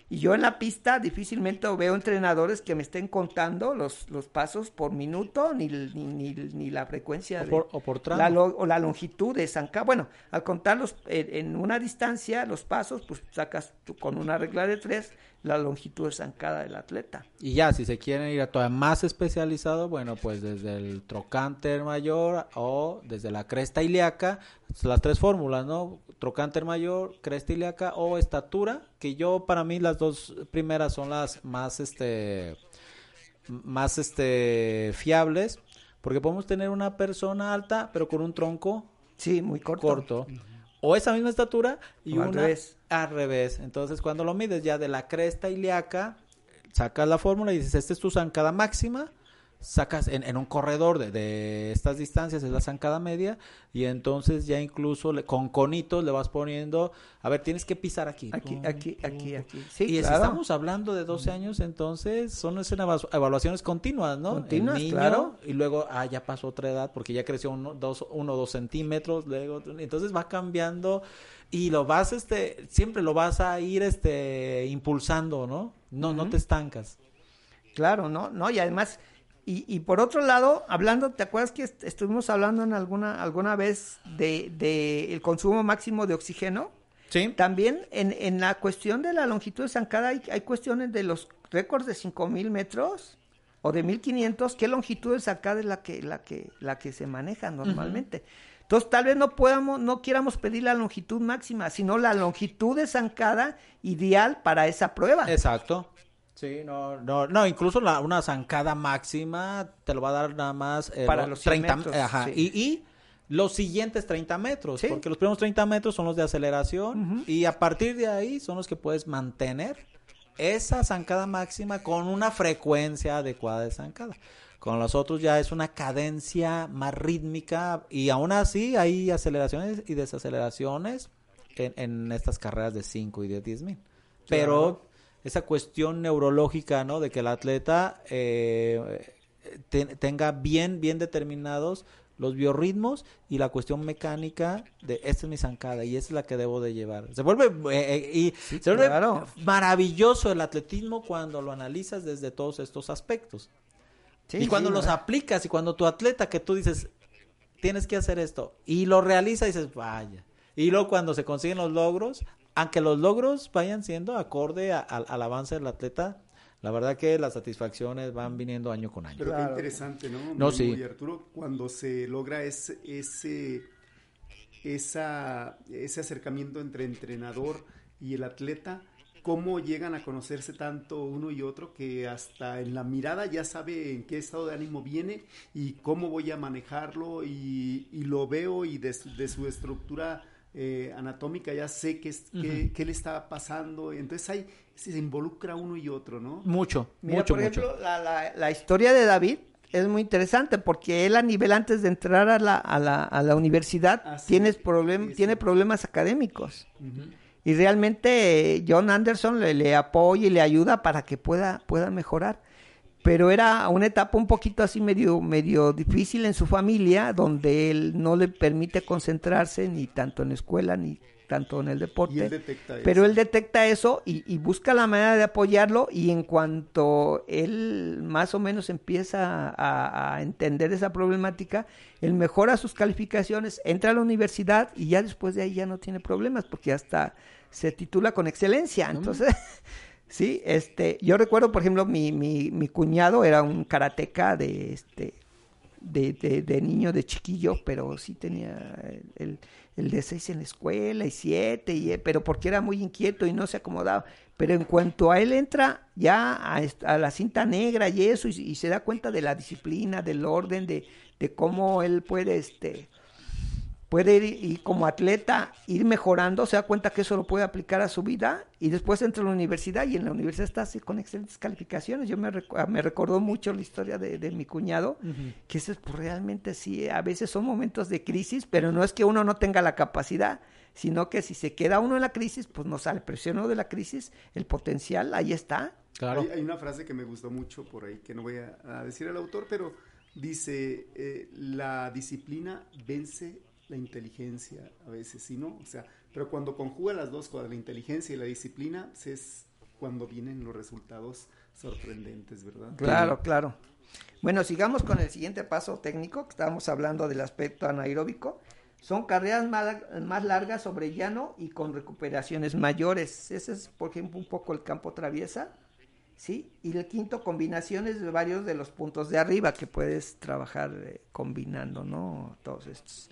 Y yo en la pista difícilmente veo entrenadores que me estén contando los, los pasos por minuto ni, ni, ni- ni la frecuencia O de- por- o por tramo. la lo- o la longitud de zanca. Bueno, al contarlos en, en una distancia, los pasos, pues sacas tú con una regla de tres la longitud de zancada del atleta. Y ya, si se quieren ir a todavía más especializado, bueno, pues desde el trocánter mayor o desde la cresta ilíaca, las tres fórmulas, ¿no? Trocánter mayor, cresta ilíaca o estatura, que yo para mí las dos primeras son las más, este, más, este, fiables, porque podemos tener una persona alta, pero con un tronco Sí, muy corto. corto. O esa misma estatura y una. Al revés. Entonces, cuando lo mides ya de la cresta ilíaca, sacas la fórmula y dices, esta es tu zancada máxima. Sacas en, en un corredor de, de estas distancias, es la zancada media. Y entonces ya incluso le- con conitos le vas poniendo, a ver, tienes que pisar aquí. Aquí, Pum, aquí, pum, aquí, aquí. Sí, y si estamos hablando de 12 años, entonces son evaluaciones continuas, ¿no? Continuas, niño, claro. Y luego, ah, ya pasó otra edad porque ya creció uno, dos, uno, dos centímetros, luego, entonces va cambiando y lo vas, este, siempre lo vas a ir, este, impulsando, ¿no? No, no te estancas. Claro, ¿no? No, y además, y, y por otro lado, hablando, ¿te acuerdas que est- estuvimos hablando en alguna, alguna vez de, de el consumo máximo de oxígeno? Sí. También en, en la cuestión de la longitud de zancada hay, hay cuestiones de los récords de 5000 metros o de 1500, ¿qué longitud de zancada es la que, la que, la que se maneja normalmente? Entonces, tal vez no podamos, no quieramos pedir la longitud máxima, sino la longitud de zancada ideal para esa prueba. Exacto. Sí, no, no, no, incluso la, una zancada máxima te lo va a dar nada más eh, Para los los 100 30 metros, ajá, sí. y, y los siguientes 30 metros, Sí. porque los primeros 30 metros son los de aceleración y a partir de ahí son los que puedes mantener esa zancada máxima con una frecuencia adecuada de zancada. Con los otros ya es una cadencia más rítmica y aún así hay aceleraciones y desaceleraciones en, en estas carreras de 5 y de 10 mil. Pero esa cuestión neurológica, ¿no? De que el atleta eh, te- tenga bien, bien determinados los biorritmos y la cuestión mecánica de esta es mi zancada y esta es la que debo de llevar. Se vuelve eh, eh, y se vuelve claro. maravilloso el atletismo cuando lo analizas desde todos estos aspectos. Sí, y cuando sí, los ¿verdad? aplicas y cuando tu atleta que tú dices tienes que hacer esto y lo realiza dices vaya. Y luego cuando se consiguen los logros, aunque los logros vayan siendo acorde a- a- al avance del atleta, la verdad que las satisfacciones van viniendo año con año. Pero Claro. qué interesante, ¿no? No, sí. y Arturo, cuando se logra ese, ese, esa, ese acercamiento entre entrenador y el atleta, cómo llegan a conocerse tanto uno y otro que hasta en la mirada ya sabe en qué estado de ánimo viene y cómo voy a manejarlo y, y lo veo y de su, de su estructura eh, anatómica ya sé qué, es- qué, qué le está pasando. Entonces ahí se involucra uno y otro, ¿no? Mucho, Mira, mucho, por mucho. ejemplo, la, la- la historia de David es muy interesante porque él a nivel antes de entrar a la, a la, a la universidad Ah, sí. tienes problem- Sí, sí. tiene problemas académicos. Y realmente eh, John Anderson le, le apoya y le ayuda para que pueda, pueda mejorar. Pero era una etapa un poquito así medio, medio difícil en su familia, donde él no le permite concentrarse ni tanto en la escuela ni tanto en el deporte. Y él detecta Pero eso. él detecta eso y, y busca la manera de apoyarlo y en cuanto él más o menos empieza a, a entender esa problemática, él mejora sus calificaciones, entra a la universidad y ya después de ahí ya no tiene problemas porque hasta se titula con excelencia. Entonces, sí, este, yo recuerdo, por ejemplo, mi, mi, mi cuñado era un karateca de este de, de, niño, de chiquillo, pero sí tenía el, el, de seis en la escuela y siete, y, eh, pero porque era muy inquieto y no se acomodaba. Pero en cuanto a él entra ya a, a la cinta negra y eso, y, y se da cuenta de la disciplina, del orden, de, de cómo él puede este puede ir y como atleta ir mejorando, se da cuenta que eso lo puede aplicar a su vida y después entra a la universidad y en la universidad está así con excelentes calificaciones. Yo me, recu- me recordó mucho la historia de, de mi cuñado, que eso es pues, realmente sí, a veces son momentos de crisis, pero no es que uno no tenga la capacidad, sino que si se queda uno en la crisis, pues no sale, pero si uno de la crisis, el potencial ahí está. Claro. Hay, hay una frase que me gustó mucho por ahí, que no voy a, a decir el autor, pero dice, eh, la disciplina vence la inteligencia a veces, ¿sí no? O sea, pero cuando conjuga las dos cosas, la inteligencia y la disciplina, es cuando vienen los resultados sorprendentes, ¿verdad? Claro, claro. Bueno, sigamos con el siguiente paso técnico, que estábamos hablando del aspecto anaeróbico. Son carreras más, más largas sobre llano y con recuperaciones mayores. Ese es, por ejemplo, un poco el campo traviesa. ¿Sí? Y el quinto, combinaciones de varios de los puntos de arriba que puedes trabajar eh, combinando, ¿no? Todos estos.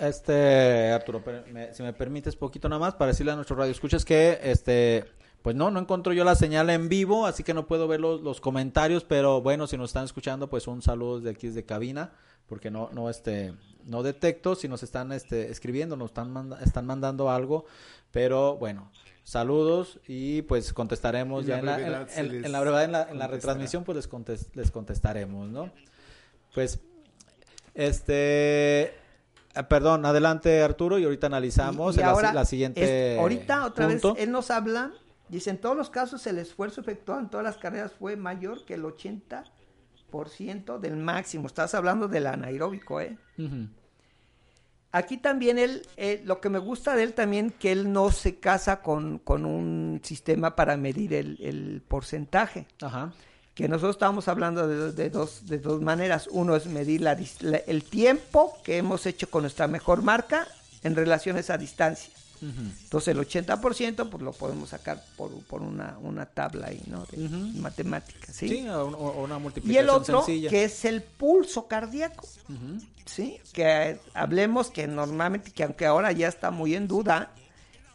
Este, Arturo, me- si me permites poquito nada más para decirle a nuestro radio escuchas que este pues no, no encuentro yo la señal en vivo, así que no puedo ver los, los comentarios, pero bueno, si nos están escuchando, pues un saludo desde aquí desde cabina, porque no, no este, no detecto si nos están este escribiendo, nos están manda- están mandando algo, pero bueno, saludos y pues contestaremos ya la en la, en, en- la brevedad, en la, en la retransmisión, pues les, contes- les contestaremos, ¿no? Pues este, perdón, adelante Arturo y ahorita analizamos Y- y la, ahora, la siguiente. es- ahorita otra punto. vez él nos habla, dice, en todos los casos el esfuerzo efectuado en todas las carreras fue mayor que el 80% del máximo. Estás hablando del anaeróbico, ¿eh? Aquí también él, eh, lo que me gusta de él también, que él no se casa con, con un sistema para medir el, el porcentaje. Ajá. Que nosotros estamos hablando de, de dos, de dos maneras. Uno es medir la la- el tiempo que hemos hecho con nuestra mejor marca en relación a esa distancia. Entonces el 80% pues lo podemos sacar por, por una, una tabla ahí, ¿no? De Ujú. matemáticas, ¿sí? Sí, o- o- una y multiplicación el otro sencilla. que es el pulso cardíaco. ¿sí? Que hablemos que normalmente, que aunque ahora ya está muy en duda,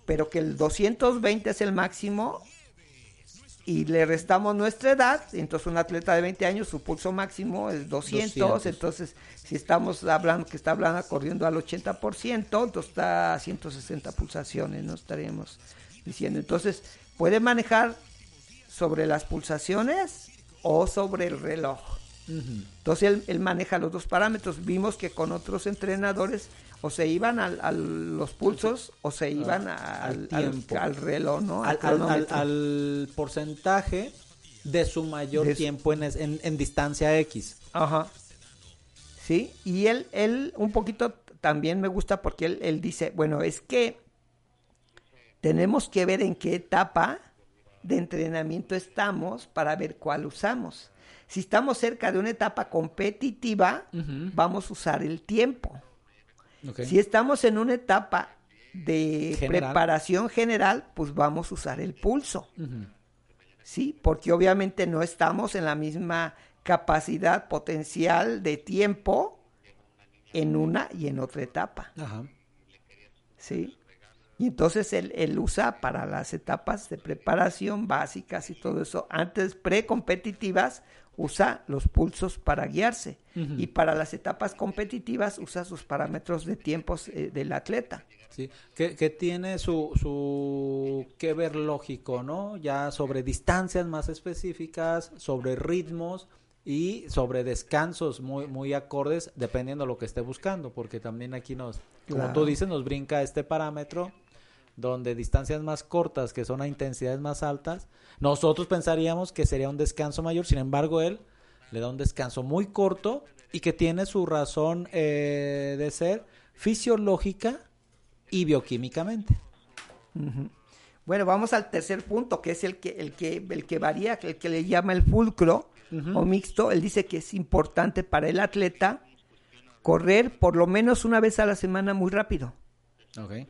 pero que el 220 es el máximo y le restamos nuestra edad, entonces un atleta de 20 años, su pulso máximo es 200, 200. entonces si estamos hablando que está hablando corriendo al 80%, entonces está a 160 pulsaciones, no estaríamos diciendo. Entonces, puede manejar sobre las pulsaciones o sobre el reloj. Entonces él, él maneja los dos parámetros. Vimos que con otros entrenadores o se iban al- a los pulsos o se iban a- al al, tiempo. al reloj, ¿no? Al, porcentaje de su mayor De tiempo en, en, en distancia X. Ajá. Sí, y él, él un poquito también me gusta porque él, él dice, bueno, es que tenemos que ver en qué etapa de entrenamiento estamos para ver cuál usamos. Si estamos cerca de una etapa competitiva, vamos a usar el tiempo. Si estamos en una etapa de General. preparación general, pues vamos a usar el pulso. ¿sí? Porque obviamente no estamos en la misma capacidad potencial de tiempo en una y en otra etapa, Ajá. ¿sí? Y entonces él, él usa para las etapas de preparación básicas y todo eso, antes precompetitivas, usa los pulsos para guiarse. Y para las etapas competitivas usa sus parámetros de tiempos eh, del atleta. Sí, que, que tiene su, su que ver lógico, ¿no? Ya sobre distancias más específicas, sobre ritmos y sobre descansos muy, muy acordes, dependiendo de lo que esté buscando, porque también aquí nos, como Claro. tú dices, nos brinca este parámetro donde distancias más cortas, que son a intensidades más altas, nosotros pensaríamos que sería un descanso mayor, sin embargo, él le da un descanso muy corto y que tiene su razón eh, de ser fisiológica y bioquímicamente. Bueno, vamos al tercer punto, que es el que, el que, el que varía, el que le llama el fulcro o mixto. Él dice que es importante para el atleta correr por lo menos una vez a la semana muy rápido, Ok.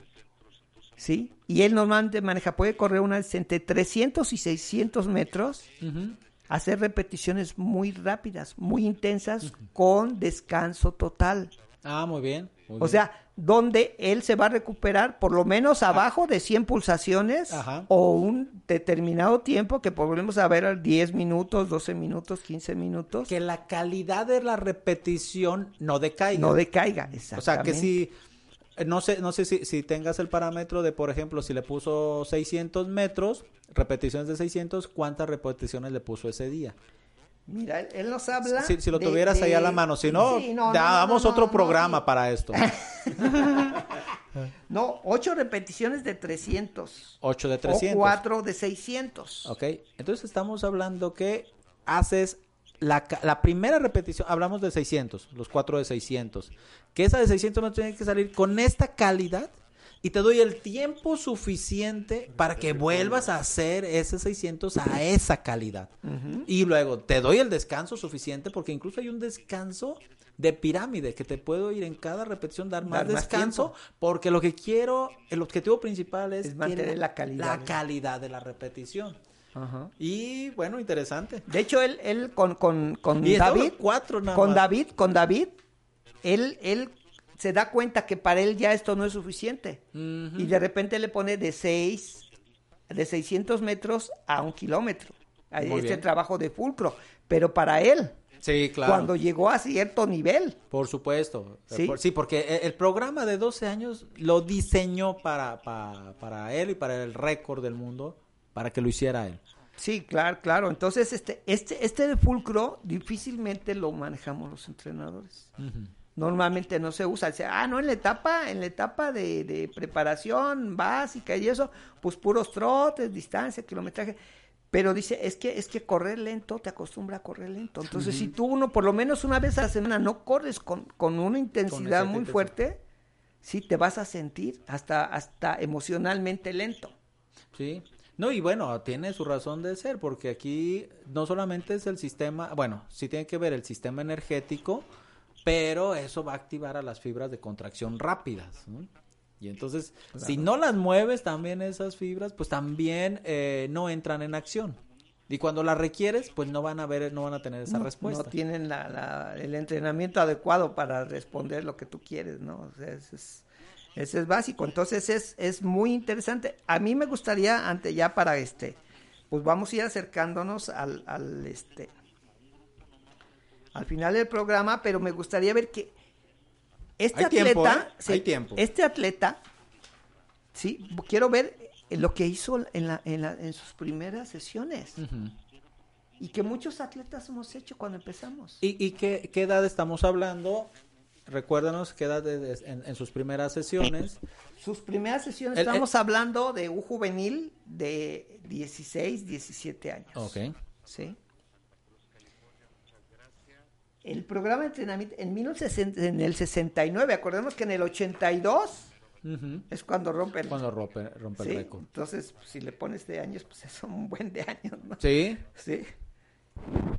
¿Sí? Y él normalmente maneja, puede correr unas entre 300 y 600 metros, hacer repeticiones muy rápidas, muy intensas, con descanso total. Ah, muy bien. muy O bien. sea, donde él se va a recuperar por lo menos abajo de 100 pulsaciones Ajá. o un determinado tiempo que podemos a ver 10 minutos, 12 minutos, 15 minutos, que la calidad de la repetición no decaiga. no decaiga. o sea, que exactamente. si No sé, no sé si, si tengas el parámetro de, por ejemplo, si le puso 600 metros, repeticiones de 600, ¿cuántas repeticiones le puso ese día? Mira, él, nos habla. Si, si lo de- tuvieras ahí a la mano, si no, Sí, no, no, damos no, no, otro programa para esto. No, ocho repeticiones de 300. 8 de 300. O cuatro de 600. Ok, entonces estamos hablando que haces la, la primera repetición, hablamos de 600, los 4 de 600, que esa de 600 no tiene que salir con esta calidad y te doy el tiempo suficiente para que vuelvas a hacer ese 600 a esa calidad. Y luego te doy el descanso suficiente porque incluso hay un descanso de pirámide que te puedo ir en cada repetición dar más Dar descanso porque lo que quiero, el objetivo principal es, Es mantener la calidad. la calidad de la repetición. Ajá. Y bueno, interesante. De hecho, él, él con, con, con Y David, cuatro nada con más. David, con David, él, él se da cuenta que para él ya esto no es suficiente. Y de repente le pone de seis, de 600 metros a un kilómetro. a Muy este bien. trabajo de fulcro. Pero para él, Sí, claro. cuando llegó a cierto nivel, Por supuesto. ¿Sí? Sí, porque e- el programa de 12 años lo diseñó para, para, para él y para el récord del mundo, para que lo hiciera él. Sí, claro, claro. Entonces, este, este, este de fulcro difícilmente lo manejamos los entrenadores. Normalmente no se usa. Dice, ah, no, en la etapa, en la etapa de, de preparación básica y eso, pues puros trotes, distancia, kilometraje. Pero dice, es que, es que correr lento te acostumbra a correr lento. Entonces, si tú uno, por lo menos una vez a la semana, no corres con, con una intensidad muy intensidad. fuerte, sí te vas a sentir hasta, hasta emocionalmente lento. Sí. No, y bueno, tiene su razón de ser, porque aquí no solamente es el sistema, bueno, sí tiene que ver el sistema energético, pero eso va a activar a las fibras de contracción rápidas. ¿no? Y entonces, si no las mueves también esas fibras, pues también eh, no entran en acción. Y cuando las requieres, pues no van a ver, no van a tener esa no, respuesta. no tienen la, la- el entrenamiento adecuado para responder lo que tú quieres, ¿no? O sea, es, ese es básico. Entonces es, es muy interesante. A mí me gustaría, ante ya para este, pues vamos a ir acercándonos al, al este al final del programa, pero me gustaría ver que este Hay atleta, tiempo, ¿eh? sí, Hay tiempo. este atleta, sí, quiero ver lo que hizo en, la, en, la- en sus primeras sesiones y que muchos atletas hemos hecho cuando empezamos. ¿Y, y qué, qué edad estamos hablando? Recuérdanos qué edad de- de- en, en sus primeras sesiones. Sus primeras sesiones, El- estamos hablando de un juvenil de 16, 17 años. Ok. ¿Sí? El programa de entrenamiento en, 1960 en el 69, acordemos que en el 82 Ujú. es cuando rompe el, Cuando rompe, rompe ¿sí? el récord. Entonces, pues, si le pones de años, pues es un buen de años, ¿no? Sí. Sí.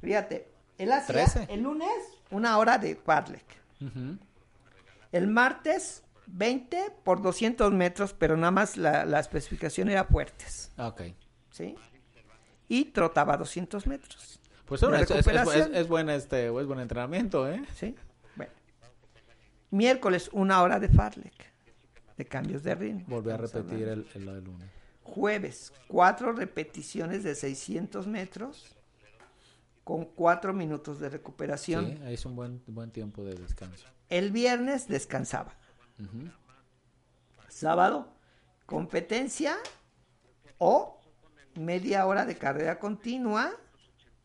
Fíjate, él hacía el lunes una hora de El martes 20 por 200 metros, pero nada más la, la especificación era fuertes, Ok. ¿sí? Y trotaba 200 metros, Pues bueno, es, es- es- buen este, es buen entrenamiento, ¿eh? ¿sí? Bueno. Miércoles una hora de Farlek, de cambios de ritmo. Volví a repetir el, lunes. Jueves, cuatro repeticiones de 600 metros con cuatro minutos de recuperación. Sí, es un buen, buen tiempo de descanso. El viernes descansaba. Sábado, competencia o media hora de carrera continua,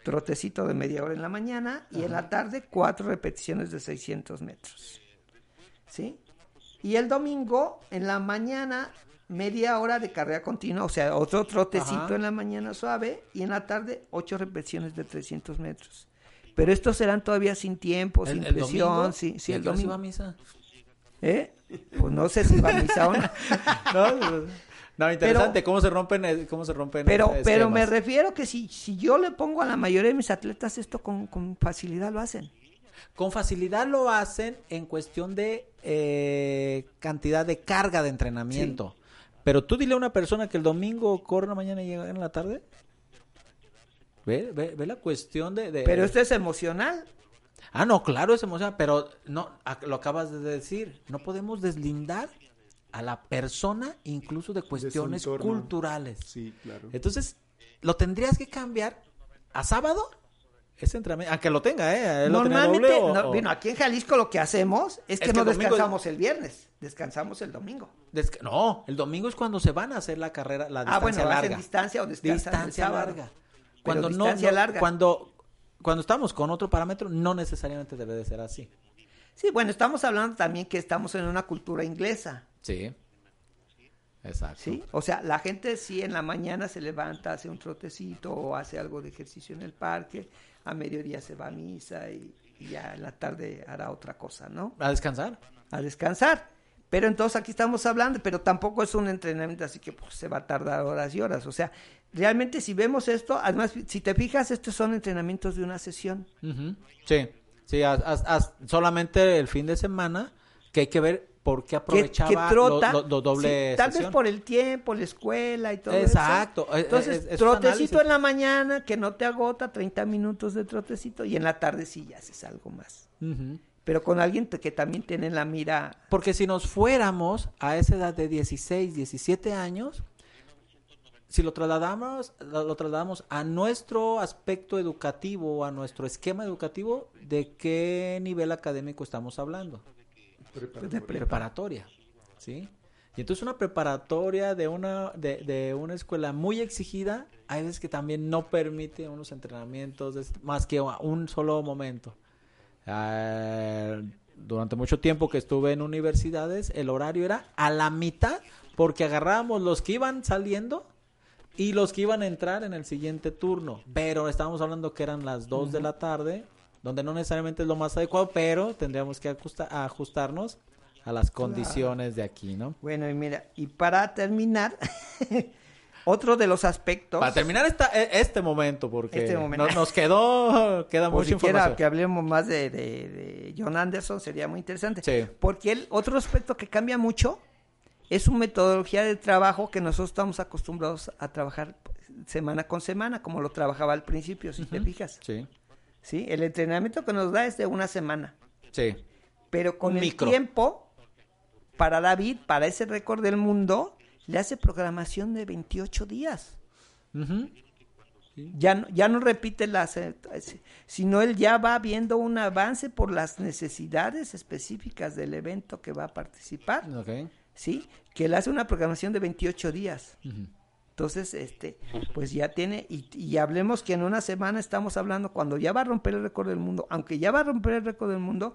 trotecito de media hora en la mañana y en la tarde cuatro repeticiones de 600 metros. ¿Sí? Y el domingo en la mañana media hora de carrera continua, o sea, otro trotecito Ajá. en la mañana suave y en la tarde ocho repeticiones de 300 metros. Pero estos serán todavía sin tiempo, sin ¿El, el presión, domingo? sí, sí, ¿Y a el se domingo. va a misa? ¿Eh? Pues no sé si va a misa o no. No, no, interesante cómo se rompen, eh, cómo se rompen Pero, pero me refiero que si, si yo le pongo a la mayoría de mis atletas esto con, con facilidad lo hacen. Con facilidad lo hacen en cuestión de eh, cantidad de carga de entrenamiento. Pero tú dile a una persona que el domingo corre en la mañana y llega en la tarde. Ve, ve, ve la cuestión de, de- Pero esto es emocional. Ah, no, claro, es emocionante, pero no, lo acabas de decir, no podemos deslindar a la persona incluso de cuestiones culturales. Sí, claro. Entonces, lo tendrías que cambiar a sábado aunque lo tenga, ¿eh? Él lo tenía Normalmente, doble o- no, bueno, aquí en Jalisco lo que hacemos es que que no descansamos el viernes, descansamos el domingo. Desca- no, el domingo es cuando se van a hacer la carrera, la Ah, bueno, distancia hacen larga. distancia o larga. Cuando no, distancia no- larga. cuando cuando estamos con otro parámetro, no necesariamente debe de ser así. Sí, bueno, estamos hablando también que estamos en una cultura inglesa, Sí. Exacto. ¿sí? O sea, la gente sí en la mañana se levanta, hace un trotecito o hace algo de ejercicio en el parque, a mediodía se va a misa y, y ya en la tarde hará otra cosa, ¿no? A descansar. A descansar. Pero entonces aquí estamos hablando, pero tampoco es un entrenamiento así que pues, se va a tardar horas y horas. O sea, realmente si vemos esto, además, si te fijas, estos son entrenamientos de una sesión. Sí. Sí, solamente el fin de semana que hay que ver por qué que, aprovechaba que trota, lo, lo- lo doble sí, tal vez por el tiempo, la escuela y todo Exacto, eso. eh, Entonces, eh, es- es un trotecito en la mañana que no te agota, 30 minutos de trotecito y en la tarde sí ya haces algo más. Pero con alguien que también tiene la mira Porque si nos fuéramos a esa edad de 16, 17 años, si lo trasladamos, lo trasladamos a nuestro aspecto educativo, a nuestro esquema educativo, ¿de qué nivel académico estamos hablando? De prepa. preparatoria, ¿sí? Y entonces una preparatoria de una, de, de una escuela muy exigida, hay veces que también no permite unos entrenamientos de- más que un solo momento. Ah, durante mucho tiempo que estuve en universidades, el horario era a la mitad, porque agarrábamos los que iban saliendo y los que iban a entrar en el siguiente turno. Pero estábamos hablando que eran las 2 de la tarde, donde no necesariamente es lo más adecuado, pero tendríamos que ajusta- ajustarnos a las condiciones de aquí, ¿no? Bueno, y mira, y para terminar, otro de los aspectos... Para terminar esta, e- este momento, porque Este momento. Nos, nos quedó, queda Por mucha información. que hablemos más de, de- de John Anderson sería muy interesante. Sí. Porque el otro aspecto que cambia mucho es su metodología de trabajo que nosotros estamos acostumbrados a trabajar semana con semana, como lo trabajaba al principio, si te fijas. Sí, ¿Sí? El entrenamiento que nos da es de una semana. sí. Pero con Un el micro. tiempo, para David, para ese récord del mundo, le hace programación de 28 días. Ujú. Ya no, ya no repite las, eh, sino él ya va viendo un avance por las necesidades específicas del evento que va a participar, Ok. ¿sí? Que él hace una programación de 28 días. Entonces, este, pues ya tiene, y, y hablemos que en una semana estamos hablando, cuando ya va a romper el récord del mundo, aunque ya va a romper el récord del mundo,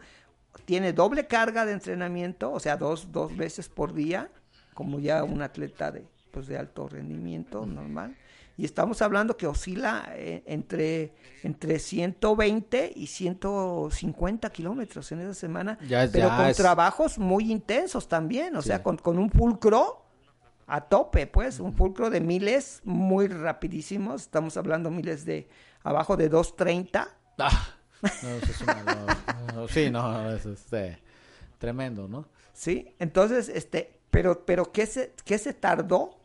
tiene doble carga de entrenamiento, o sea, dos, dos veces por día, como ya un atleta de, pues de alto rendimiento normal. Y estamos hablando que oscila eh, entre, entre 120 y 150 kilómetros en esa semana, Ya pero ya con es- trabajos muy intensos también, o Sí. sea, con, con un pulcro a tope, pues, un fulcro de miles muy rapidísimos, estamos hablando miles de abajo de 230, Ah, no, eso es una- no, no, sí, no, eso es eh, tremendo, ¿no? ¿sí? Entonces, este, pero, pero ¿qué se, qué se tardó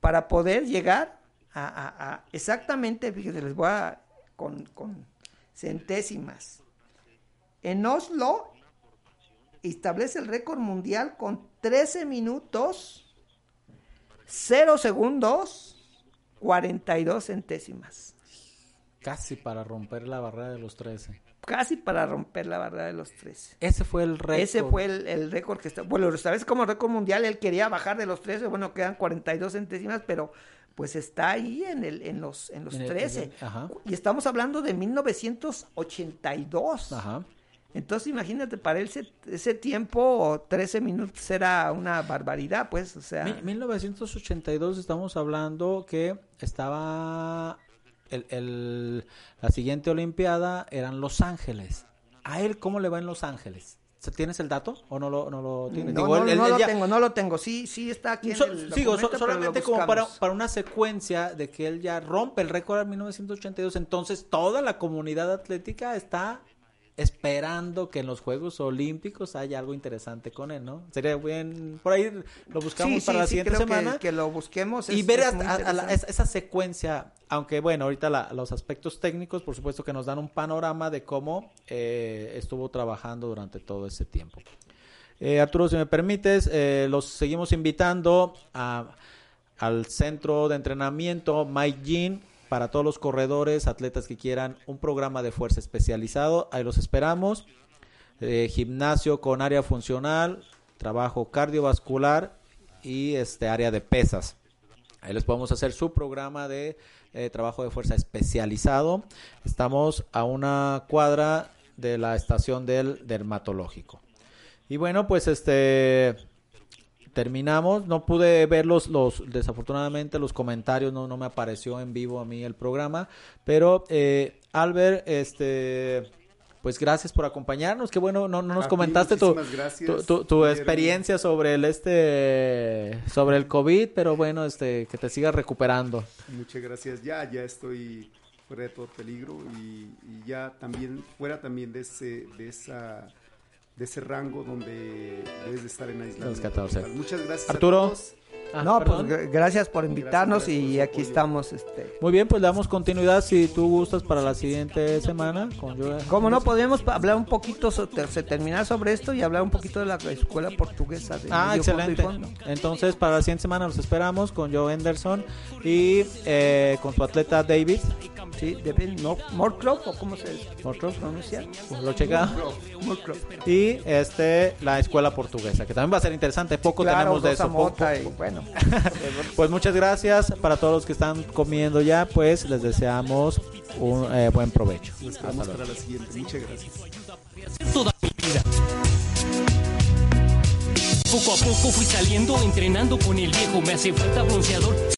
para poder llegar a, a- a- exactamente, fíjense, les voy a, con, con centésimas. En Oslo establece el récord mundial con 13 minutos, 0 segundos, 42 centésimas. Casi para romper la barrera de los 13. Casi para romper la barrera de los 13. Ese fue el récord. Ese fue el, el récord que está. Bueno, establece como récord mundial. Él quería bajar de los 13. Bueno, quedan 42 centésimas, pero pues está ahí en, el, en los, en los En el- 13. en el- ajá. Y estamos hablando de 1982. Ajá. Entonces, imagínate, para él ese, ese tiempo, 13 minutos era una barbaridad, pues, o sea. Mi- 1982 estamos hablando que estaba el, el- la siguiente olimpiada eran Los Ángeles. ¿A él cómo le va en Los Ángeles? ¿Tienes el dato o no lo, no lo tienes? No, Digo, no, él- él- no él lo ya- tengo, no lo tengo. Sí, sí está aquí en el sigo, so- solamente como para, para una secuencia de que él ya rompe el récord en 1982, entonces toda la comunidad atlética está esperando que en los Juegos Olímpicos haya algo interesante con él, ¿no? Sería bien, por ahí lo buscamos Sí, para la sí, siguiente creo semana. Que, lo busquemos. y ver es a- a la- esa, secuencia, aunque bueno, ahorita la- los aspectos técnicos, por supuesto que nos dan un panorama de cómo eh, estuvo trabajando durante todo ese tiempo. Eh, Arturo, si me permites, eh, los seguimos invitando a- al centro de entrenamiento Mike Jean para todos los corredores, atletas que quieran un programa de fuerza especializado. Ahí los esperamos. Eh, gimnasio con área funcional, trabajo cardiovascular y este área de pesas. Ahí les podemos hacer su programa de eh, trabajo de fuerza especializado. Estamos a una cuadra de la estación del dermatológico. Y bueno, pues este terminamos. No pude ver los, los desafortunadamente los comentarios, no, no me apareció en vivo a mí el programa. Pero eh, Albert, este pues gracias por acompañarnos. Qué bueno, no, no nos A comentaste tu, tu, tu- experiencia sobre el este sobre el COVID, pero bueno, este que te sigas recuperando. Muchas gracias. Ya, ya estoy fuera de todo peligro y, y ya también fuera también de ese, de esa, de ese rango donde debes de estar en aislamiento. Los 14. total. Muchas gracias. a Arturo. todos. Ah, no, perdón. pues gr- gracias por invitarnos Gracias, gracias por y aquí estamos. Este. Muy bien, pues le damos continuidad si tú gustas para la siguiente semana con yo. ¿Cómo no podemos hablar un poquito, se- terminar sobre esto y hablar un poquito de la escuela portuguesa? De Ah, excelente. fondo? Entonces, para la siguiente semana los esperamos con Joe Henderson y eh, con su atleta David. Sí, David Mo- Morcroft, o cómo se pronuncia. pues lo checa. Morcroft. Y este, la escuela portuguesa, que también va a ser interesante. Poco Claro, tenemos de eso. poco- bueno. Pues muchas gracias para todos los que están comiendo ya. Pues les deseamos un eh, buen provecho. Nos luego. para la siguiente. Muchas gracias. Poco a poco fui saliendo, entrenando con el viejo, me hace falta bronceador.